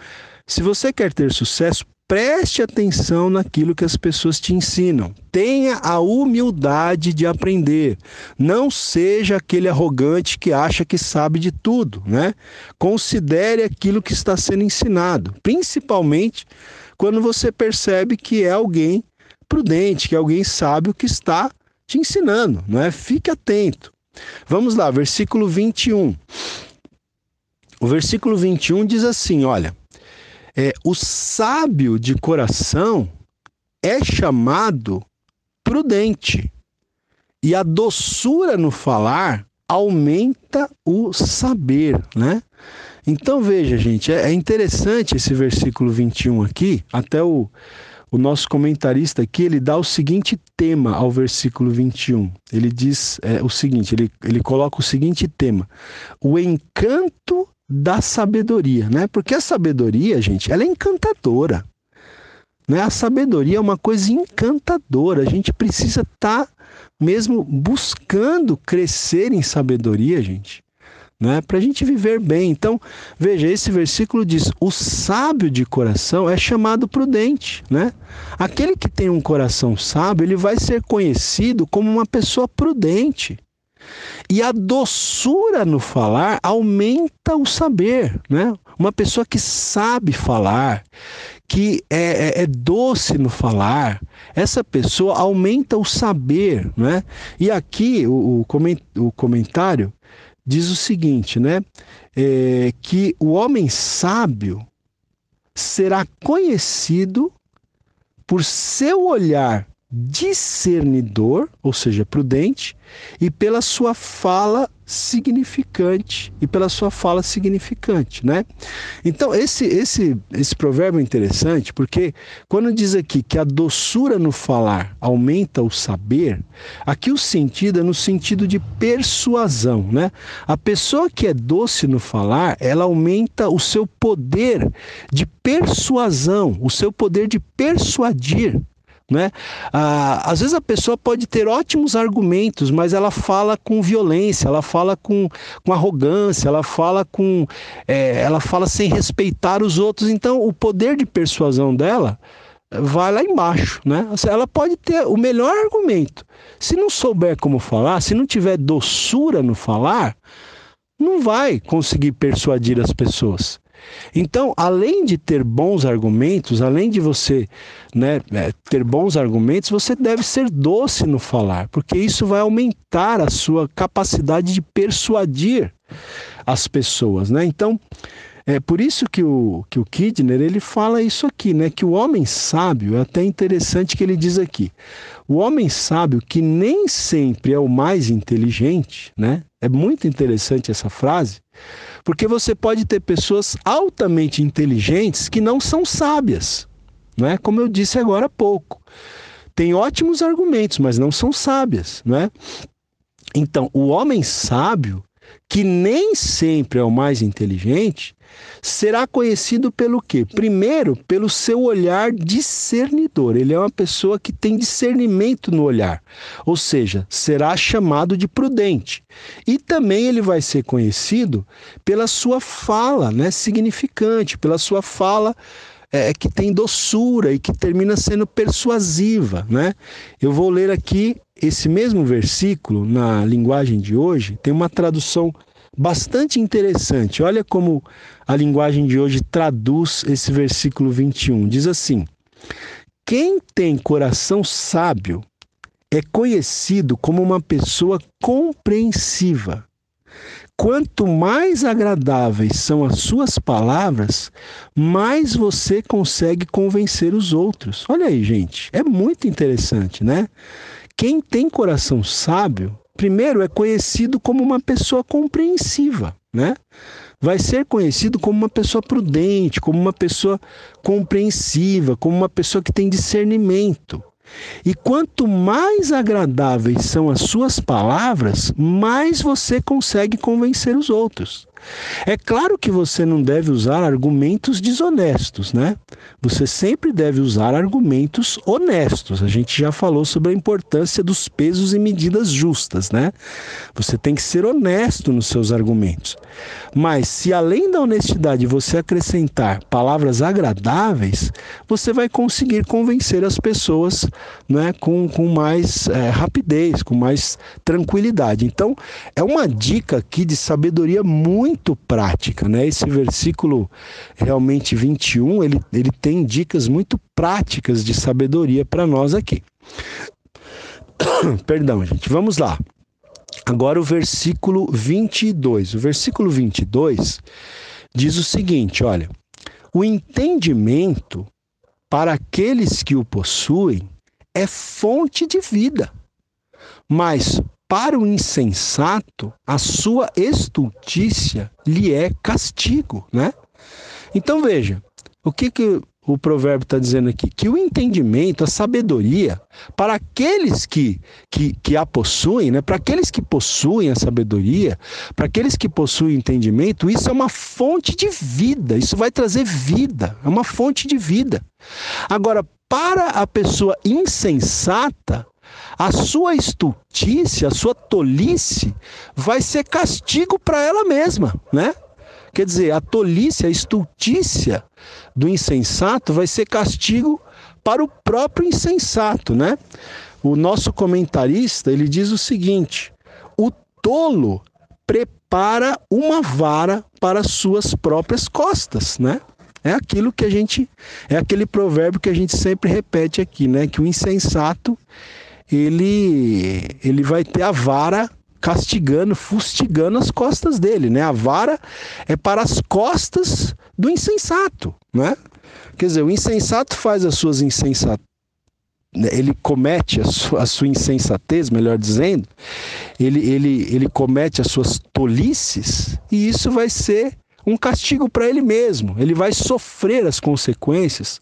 Se você quer ter sucesso, preste atenção naquilo que as pessoas te ensinam. Tenha a humildade de aprender. Não seja aquele arrogante que acha que sabe de tudo, né? Considere aquilo que está sendo ensinado, principalmente quando você percebe que é alguém prudente, que é alguém sábio que está te ensinando, não é? Fique atento. Vamos lá, versículo 21. O versículo 21 diz assim: olha, é, o sábio de coração é chamado prudente, e a doçura no falar aumenta o saber, né? Então veja, gente, é, é interessante esse versículo 21 aqui, até o, o nosso comentarista aqui, ele dá o seguinte tema ao versículo 21. Ele diz é, o seguinte, ele, ele coloca o seguinte tema: o encanto da sabedoria, né? Porque a sabedoria, gente, ela é encantadora. Né? A sabedoria é uma coisa encantadora. A gente precisa estar tá mesmo buscando crescer em sabedoria, gente. Né, para a gente viver bem. Então, veja, esse versículo diz: o sábio de coração é chamado prudente. Né? Aquele que tem um coração sábio, ele vai ser conhecido como uma pessoa prudente. E a doçura no falar aumenta o saber, né? Uma pessoa que sabe falar, que é, é, é, doce no falar, essa pessoa aumenta o saber, né? E aqui o, o comentário diz o seguinte, né? É, que o homem sábio será conhecido por seu olhar discernidor, ou seja, prudente, e pela sua fala significante e pela sua fala significante, né? Então esse esse esse provérbio é interessante porque quando diz aqui que a doçura no falar aumenta o saber, aqui o sentido é no sentido de persuasão, né? A pessoa que é doce no falar, ela aumenta o seu poder de persuasão, o seu poder de persuadir né? Ah, às vezes a pessoa pode ter ótimos argumentos, mas ela fala com violência, ela fala com, com arrogância, ela fala com, é, ela fala sem respeitar os outros. Então, o poder de persuasão dela vai lá embaixo, né? Ela pode ter o melhor argumento. Se não souber como falar, se não tiver doçura no falar, não vai conseguir persuadir as pessoas. Então, além de ter bons argumentos, além de você né, é, ter bons argumentos, você deve ser doce no falar, porque isso vai aumentar a sua capacidade de persuadir as pessoas. Né? Então, é por isso que o, que o Kidner ele fala isso aqui, né? Que o homem sábio, é até interessante que ele diz aqui, o homem sábio que nem sempre é o mais inteligente, né? É muito interessante essa frase, porque você pode ter pessoas altamente inteligentes que não são sábias, não é? Como eu disse agora há pouco. Tem ótimos argumentos, mas não são sábias, não é? Então, o homem sábio, que nem sempre é o mais inteligente, será conhecido pelo quê? Primeiro, pelo seu olhar discernidor. Ele é uma pessoa que tem discernimento no olhar, ou seja, será chamado de prudente. E também ele vai ser conhecido pela sua fala, né, significante, pela sua fala é, que tem doçura e que termina sendo persuasiva, né? Eu vou ler aqui esse mesmo versículo na linguagem de hoje, tem uma tradução bastante interessante. Olha como a linguagem de hoje traduz esse versículo 21. Diz assim: Quem tem coração sábio é conhecido como uma pessoa compreensiva. Quanto mais agradáveis são as suas palavras, mais você consegue convencer os outros. Olha aí, gente, é muito interessante, né? Quem tem coração sábio primeiro, é conhecido como uma pessoa compreensiva, né? Vai ser conhecido como uma pessoa prudente, como uma pessoa compreensiva, como uma pessoa que tem discernimento. E quanto mais agradáveis são as suas palavras, mais você consegue convencer os outros. É claro que você não deve usar argumentos desonestos, né? Você sempre deve usar argumentos honestos. A gente já falou sobre a importância dos pesos e medidas justas, né? Você tem que ser honesto nos seus argumentos. Mas se além da honestidade você acrescentar palavras agradáveis, você vai conseguir convencer as pessoas né, com, com mais é, rapidez, com mais tranquilidade. Então, é uma dica aqui de sabedoria muito prática. Né? Esse versículo realmente 21, ele, ele tem dicas muito práticas de sabedoria para nós aqui. Perdão, gente. Vamos lá. Agora o versículo 22. O versículo 22 diz o seguinte: olha, o entendimento para aqueles que o possuem é fonte de vida, mas para o insensato, a sua estultícia lhe é castigo, né? Então veja, o que, que o provérbio está dizendo aqui? Que o entendimento, a sabedoria, para aqueles que, que, que a possuem, né? para aqueles que possuem a sabedoria, para aqueles que possuem entendimento, isso é uma fonte de vida, isso vai trazer vida, é uma fonte de vida. Agora, para a pessoa insensata, a sua estultícia, a sua tolice vai ser castigo para ela mesma, né? Quer dizer, a tolice, a estultícia do insensato vai ser castigo para o próprio insensato, né? O nosso comentarista, ele diz o seguinte: o tolo prepara uma vara para suas próprias costas, né? É aquilo que a gente é aquele provérbio que a gente sempre repete aqui, né? Que o insensato ele ele vai ter a vara castigando, fustigando as costas dele, né? A vara é para as costas do insensato, né? Quer dizer, o insensato faz as suas insensatezes, ele comete a sua, a sua, insensatez, melhor dizendo, ele, ele, ele comete as suas tolices e isso vai ser um castigo para ele mesmo. Ele vai sofrer as consequências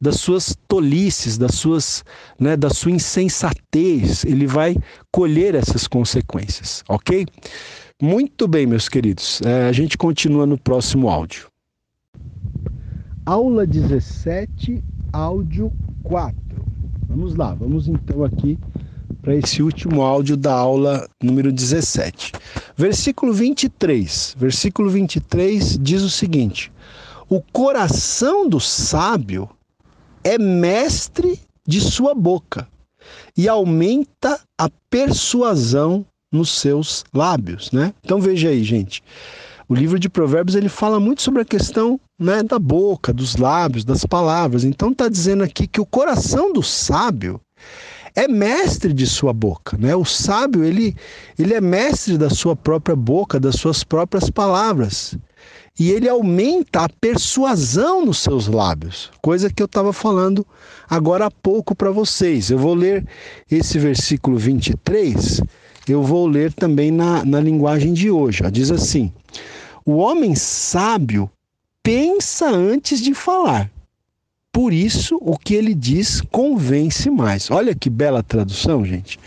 das suas tolices, das suas, né, da sua insensatez. Ele vai colher essas consequências, ok? Muito bem, meus queridos. É, a gente continua no próximo áudio. Aula 17, áudio 4. Vamos lá, vamos então aqui para esse último áudio da aula número 17. Versículo 23. Versículo 23 diz o seguinte: O coração do sábio é mestre de sua boca e aumenta a persuasão nos seus lábios, né? Então veja aí, gente. O livro de Provérbios ele fala muito sobre a questão né, da boca, dos lábios, das palavras. Então está dizendo aqui que o coração do sábio é mestre de sua boca, né? O sábio ele ele é mestre da sua própria boca, das suas próprias palavras e ele aumenta a persuasão nos seus lábios, coisa que eu estava falando agora há pouco para vocês. Eu vou ler esse versículo 23, eu vou ler também na, na linguagem de hoje. Ó. Diz assim: O homem sábio pensa antes de falar. Por isso, o que ele diz convence mais. Olha que bela tradução, gente.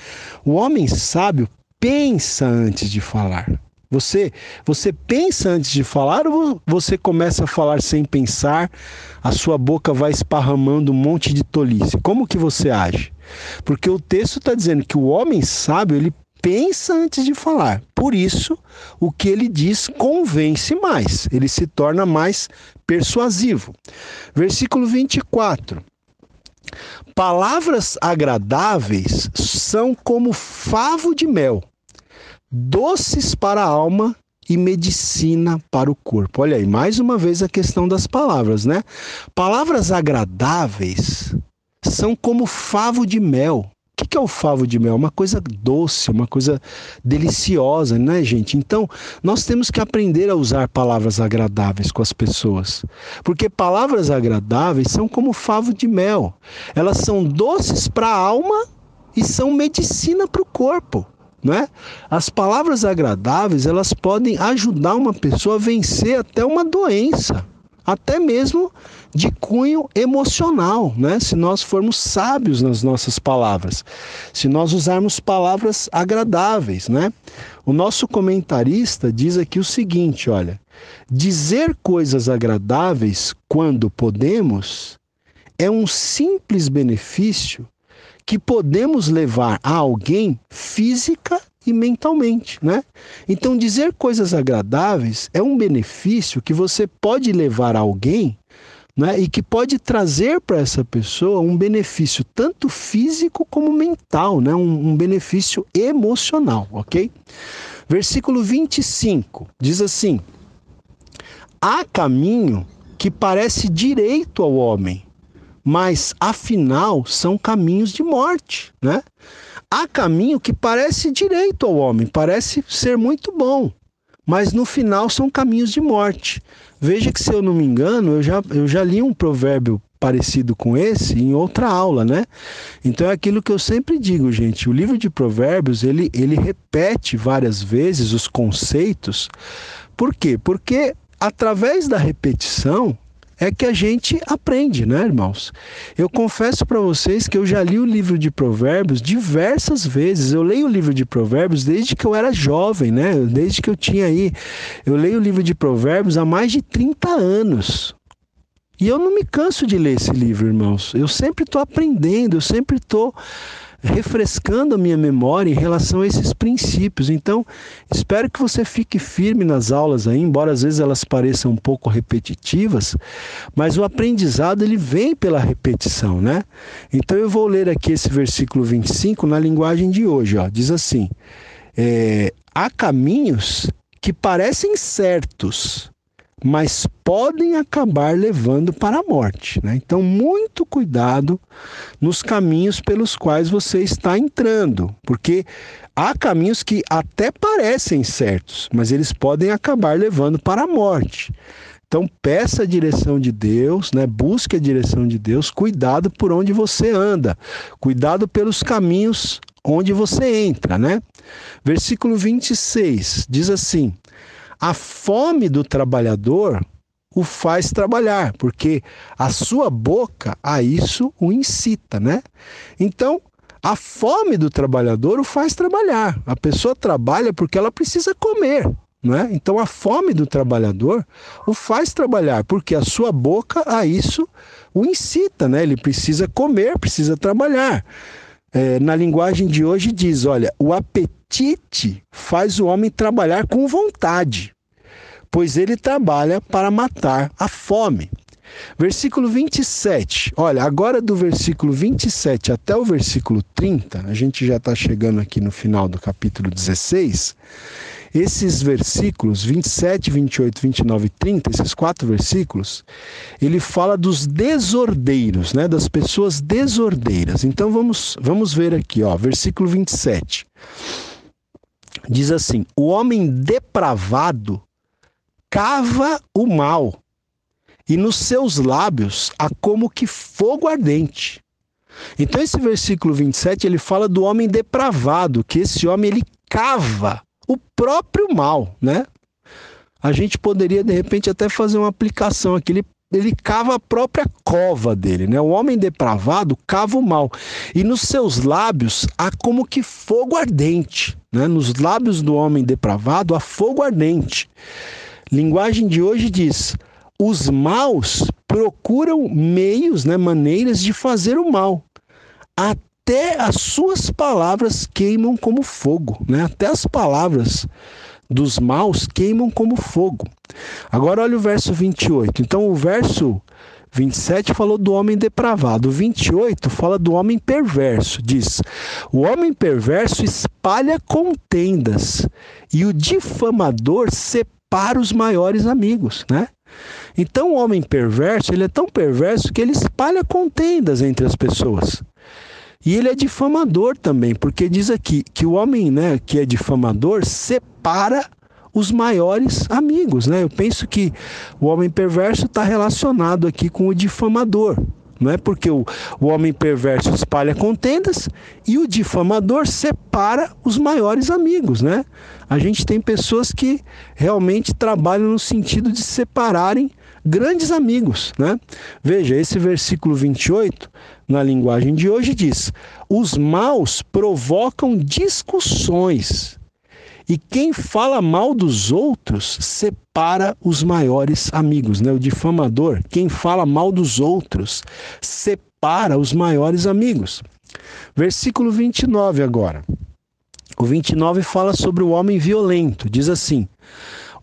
O homem sábio pensa antes de falar. Você, você pensa antes de falar ou você começa a falar sem pensar? A sua boca vai esparramando um monte de tolice. Como que você age? Porque o texto está dizendo que o homem sábio ele pensa antes de falar. Por isso, o que ele diz convence mais. Ele se torna mais persuasivo. Versículo 24. Palavras agradáveis são como favo de mel doces para a alma e medicina para o corpo. Olha aí, mais uma vez a questão das palavras, né? Palavras agradáveis são como favo de mel. O que é o favo de mel? Uma coisa doce, uma coisa deliciosa, né, gente? Então, nós temos que aprender a usar palavras agradáveis com as pessoas. Porque palavras agradáveis são como favo de mel. Elas são doces para a alma e são medicina para o corpo. Né? As palavras agradáveis elas podem ajudar uma pessoa a vencer até uma doença. até mesmo de cunho emocional, né? Se nós formos sábios nas nossas palavras, se nós usarmos palavras agradáveis, né? O nosso comentarista diz aqui o seguinte, olha: dizer coisas agradáveis quando podemos é um simples benefício que podemos levar a alguém física e mentalmente, né? Então dizer coisas agradáveis é um benefício que você pode levar a alguém né? e que pode trazer para essa pessoa um benefício tanto físico como mental, né? um, um benefício emocional, ok? Versículo 25 diz assim: Há caminho que parece direito ao homem, mas afinal são caminhos de morte, né? Há caminho que parece direito ao homem, parece ser muito bom, mas no final são caminhos de morte. Veja que, se eu não me engano, eu já, eu já li um provérbio parecido com esse em outra aula, né? Então é aquilo que eu sempre digo, gente, o livro de Provérbios, ele, ele repete várias vezes os conceitos. Por quê? Porque através da repetição é que a gente aprende, né, irmãos? Eu confesso para vocês que eu já li o livro de Provérbios diversas vezes. Eu leio o livro de Provérbios desde que eu era jovem, né? Desde que eu tinha aí. Eu leio o livro de Provérbios há mais de 30 anos. E eu não me canso de ler esse livro, irmãos. Eu sempre estou aprendendo, eu sempre estou refrescando a minha memória em relação a esses princípios. Então, espero que você fique firme nas aulas aí, embora às vezes elas pareçam um pouco repetitivas, mas o aprendizado ele vem pela repetição, né? Então eu vou ler aqui esse versículo 25 na linguagem de hoje, ó. Diz assim: é, há caminhos que parecem certos, mas podem acabar levando para a morte. Né? Então, muito cuidado nos caminhos pelos quais você está entrando, porque há caminhos que até parecem certos, mas eles podem acabar levando para a morte. Então peça a direção de Deus, né? Busque a direção de Deus, cuidado por onde você anda, cuidado pelos caminhos onde você entra, né? Versículo 26 diz assim: a fome do trabalhador o faz trabalhar, porque a sua boca a isso o incita, né? Então, a fome do trabalhador o faz trabalhar. A pessoa trabalha porque ela precisa comer, não é? Então, a fome do trabalhador o faz trabalhar, porque a sua boca a isso o incita, né? Ele precisa comer, precisa trabalhar. É, na linguagem de hoje diz, olha, o apetite faz o homem trabalhar com vontade, pois ele trabalha para matar a fome. Versículo 27. Olha, agora do versículo 27 até o versículo 30, a gente já está chegando aqui no final do capítulo 16. Esses versículos 27, 28, 29 e 30, esses quatro versículos, ele fala dos desordeiros, né, das pessoas desordeiras. Então vamos, vamos ver aqui, ó, versículo 27 diz assim: o homem depravado cava o mal, e nos seus lábios há como que fogo ardente. Então esse versículo 27, ele fala do homem depravado, que esse homem ele cava o próprio mal, né? A gente poderia de repente até fazer uma aplicação aqui, ele ele cava a própria cova dele, né? O homem depravado cava o mal. E nos seus lábios há como que fogo ardente, né? Nos lábios do homem depravado há fogo ardente. Linguagem de hoje diz: os maus procuram meios, né, maneiras de fazer o mal. Até as suas palavras queimam como fogo, né? Até as palavras dos maus queimam como fogo. Agora olha o verso 28. Então o verso 27 falou do homem depravado. O 28 fala do homem perverso. Diz: O homem perverso espalha contendas e o difamador separa os maiores amigos, né? Então o homem perverso, ele é tão perverso que ele espalha contendas entre as pessoas. E ele é difamador também, porque diz aqui que o homem né, que é difamador separa os maiores amigos. Né? Eu penso que o homem perverso está relacionado aqui com o difamador. Não é porque o, o homem perverso espalha contendas e o difamador separa os maiores amigos, né? A gente tem pessoas que realmente trabalham no sentido de separarem grandes amigos, né? Veja, esse versículo 28, na linguagem de hoje, diz: os maus provocam discussões. E quem fala mal dos outros separa os maiores amigos, né? O difamador, quem fala mal dos outros, separa os maiores amigos. Versículo 29 agora. O 29 fala sobre o homem violento. Diz assim: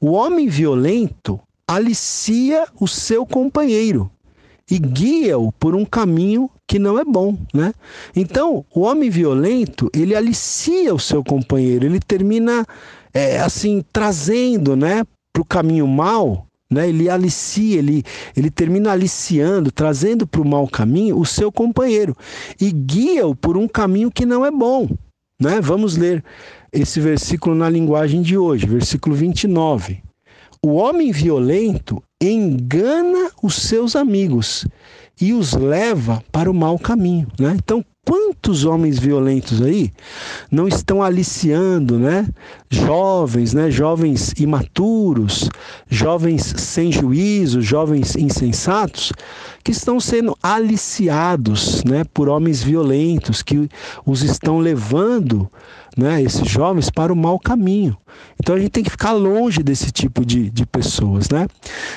O homem violento alicia o seu companheiro e guia-o por um caminho que não é bom, né? Então, o homem violento, ele alicia o seu companheiro, ele termina é, assim trazendo, né, para o caminho mal, né? Ele alicia, ele, ele termina aliciando, trazendo para o mau caminho o seu companheiro e guia-o por um caminho que não é bom. Né? Vamos ler esse versículo na linguagem de hoje, versículo 29. O homem violento engana os seus amigos e os leva para o mau caminho. Né? Então, quantos homens violentos aí não estão aliciando, né? Jovens, né? Jovens imaturos, jovens sem juízo, jovens insensatos, que estão sendo aliciados, né? Por homens violentos que os estão levando, né? Esses jovens para o mau caminho. Então a gente tem que ficar longe desse tipo de, de pessoas, né?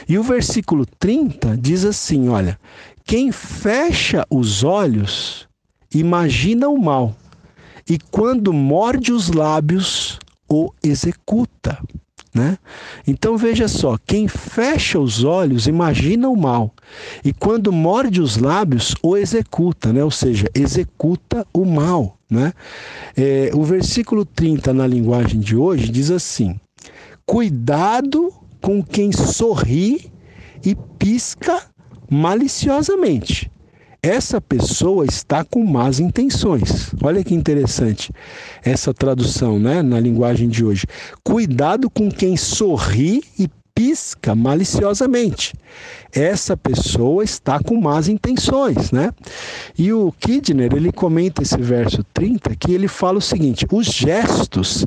E o versículo 30 diz assim: olha, quem fecha os olhos imagina o mal, e quando morde os lábios, o executa. Né? Então veja só: quem fecha os olhos imagina o mal, e quando morde os lábios, o executa, né? ou seja, executa o mal. Né? É, o versículo 30 na linguagem de hoje diz assim: Cuidado com quem sorri e pisca maliciosamente essa pessoa está com más intenções. Olha que interessante essa tradução, né, na linguagem de hoje. Cuidado com quem sorri e pisca maliciosamente. Essa pessoa está com más intenções, né? E o Kidner, ele comenta esse verso 30 que ele fala o seguinte: os gestos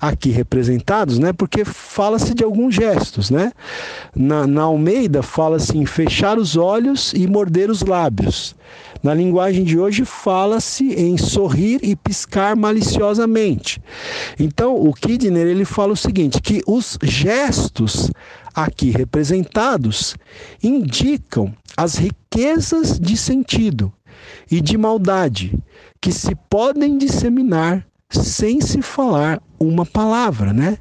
aqui representados, né? Porque fala-se de alguns gestos, né? Na, na Almeida fala-se em fechar os olhos e morder os lábios. Na linguagem de hoje, fala-se em sorrir e piscar maliciosamente. Então, o Kidner ele fala o seguinte: que os gestos aqui representados indicam as riquezas de sentido e de maldade que se podem disseminar sem se falar uma palavra, né?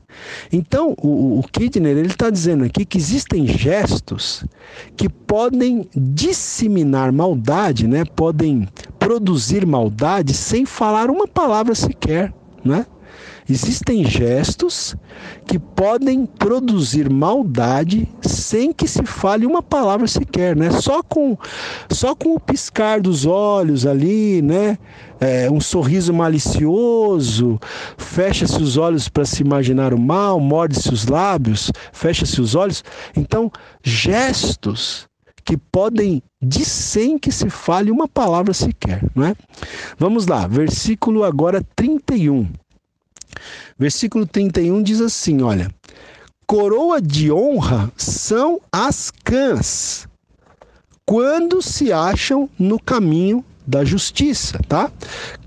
Então, o, o Kidner ele está dizendo aqui que existem gestos que podem disseminar maldade, né? Podem produzir maldade sem falar uma palavra sequer, né? Existem gestos que podem produzir maldade sem que se fale uma palavra sequer, né? Só com, só com o piscar dos olhos ali, né? É, um sorriso malicioso, fecha-se os olhos para se imaginar o mal, morde-se os lábios, fecha-se os olhos. Então, gestos que podem de sem que se fale uma palavra sequer, não é? Vamos lá, versículo agora 31. Versículo 31 diz assim: olha, coroa de honra são as cãs, quando se acham no caminho da justiça, tá?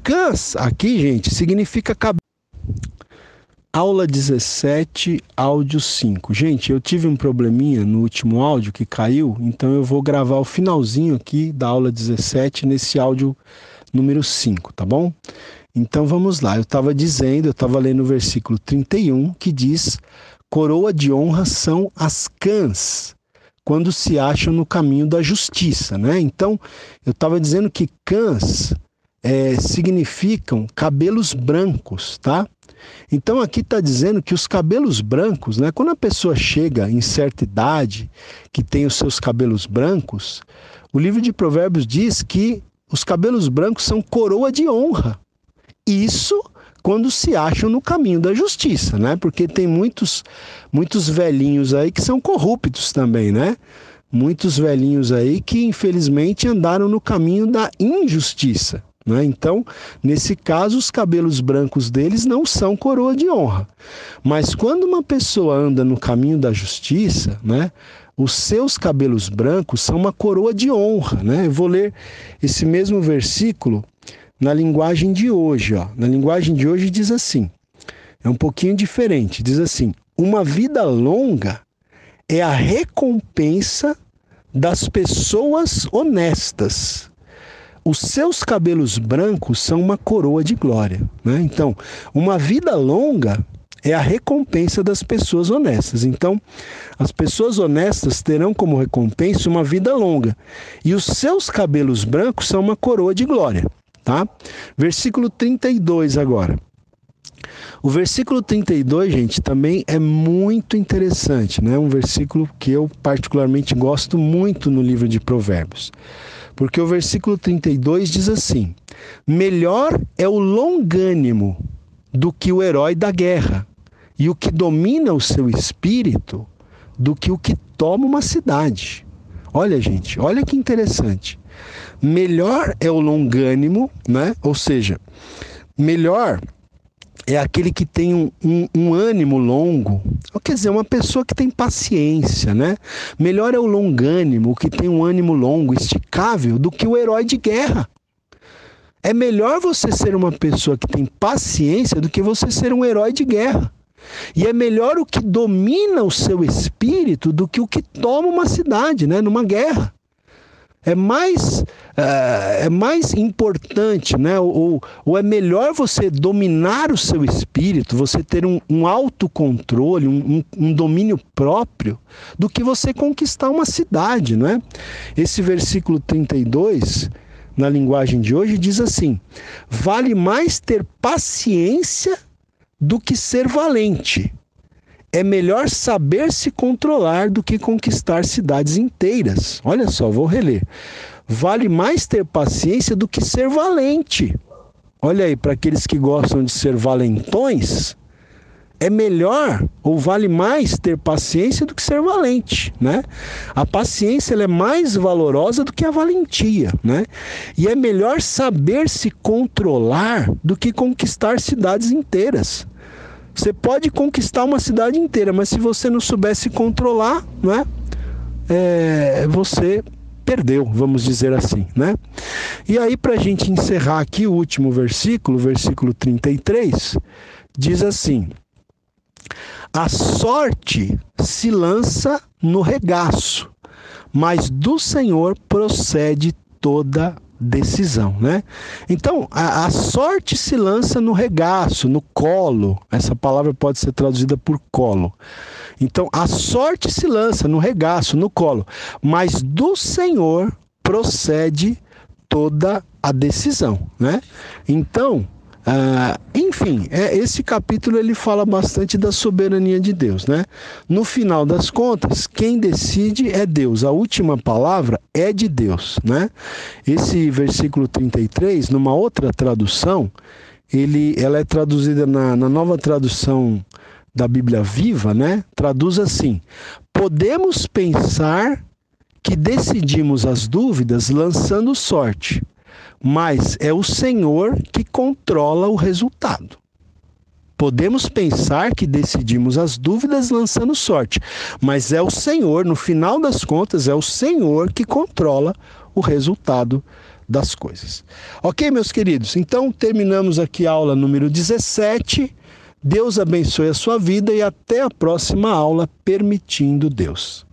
Cãs aqui, gente, significa cabelo. Aula 17, áudio 5. Gente, eu tive um probleminha no último áudio que caiu, então eu vou gravar o finalzinho aqui da aula 17 nesse áudio número 5, tá bom? Então vamos lá, eu estava dizendo, eu estava lendo o versículo 31 que diz: coroa de honra são as cãs, quando se acham no caminho da justiça, né? Então eu estava dizendo que cãs é, significam cabelos brancos, tá? Então aqui está dizendo que os cabelos brancos, né? Quando a pessoa chega em certa idade, que tem os seus cabelos brancos, o livro de Provérbios diz que os cabelos brancos são coroa de honra. Isso quando se acham no caminho da justiça, né? Porque tem muitos muitos velhinhos aí que são corruptos também, né? Muitos velhinhos aí que infelizmente andaram no caminho da injustiça. Né? Então, nesse caso, os cabelos brancos deles não são coroa de honra. Mas quando uma pessoa anda no caminho da justiça, né? os seus cabelos brancos são uma coroa de honra, né? Eu vou ler esse mesmo versículo na linguagem de hoje, ó. Na linguagem de hoje diz assim: é um pouquinho diferente. Diz assim: uma vida longa é a recompensa das pessoas honestas. Os seus cabelos brancos são uma coroa de glória. Né? Então, uma vida longa é a recompensa das pessoas honestas. Então, as pessoas honestas terão como recompensa uma vida longa. E os seus cabelos brancos são uma coroa de glória. Tá? Versículo 32 agora. O versículo 32, gente, também é muito interessante, né? Um versículo que eu particularmente gosto muito no livro de Provérbios. Porque o versículo 32 diz assim: Melhor é o longânimo do que o herói da guerra, e o que domina o seu espírito do que o que toma uma cidade. Olha, gente, olha que interessante. Melhor é o longânimo, né? Ou seja, melhor é aquele que tem um, um, um, ânimo longo, quer dizer, uma pessoa que tem paciência, né? Melhor é o longânimo, que tem um ânimo longo, esticável, do que o herói de guerra. É melhor você ser uma pessoa que tem paciência do que você ser um herói de guerra. E é melhor o que domina o seu espírito do que o que toma uma cidade, né? Numa guerra é mais, é, é mais importante, né? Ou, ou, é melhor você dominar o seu espírito, você ter um, um autocontrole, um, um, um, domínio próprio, do que você conquistar uma cidade, não é? Esse versículo 32, na linguagem de hoje, diz assim: vale mais ter paciência do que ser valente. É melhor saber se controlar do que conquistar cidades inteiras. Olha só, vou reler. Vale mais ter paciência do que ser valente. Olha aí, para aqueles que gostam de ser valentões, é melhor ou vale mais ter paciência do que ser valente, né? A paciência é mais valorosa do que a valentia, né? E é melhor saber se controlar do que conquistar cidades inteiras. Você pode conquistar uma cidade inteira, mas se você não soubesse controlar, né, é, você perdeu, vamos dizer assim, né? E aí, para a gente encerrar aqui o último versículo, versículo 33, diz assim: A sorte se lança no regaço, mas do Senhor procede toda decisão, né? Então, a, a, sorte se lança no regaço, no colo. Essa palavra pode ser traduzida por colo. Então, a sorte se lança no regaço, no colo, mas do Senhor procede toda a decisão, né? Então, ah, enfim, é, esse capítulo ele fala bastante da soberania de Deus, né? No final das contas, quem decide é Deus. A última palavra é de Deus, né? Esse versículo 33, numa outra tradução, ele, ela é traduzida na, na nova tradução da Bíblia Viva, né? Traduz assim: podemos pensar que decidimos as dúvidas lançando sorte mas é o Senhor que controla o resultado. Podemos pensar que decidimos as dúvidas lançando sorte, mas é o Senhor, no final das contas, é o Senhor que controla o resultado das coisas. Ok, meus queridos? Então terminamos aqui a aula número 17. Deus abençoe a sua vida e até a próxima aula, permitindo Deus.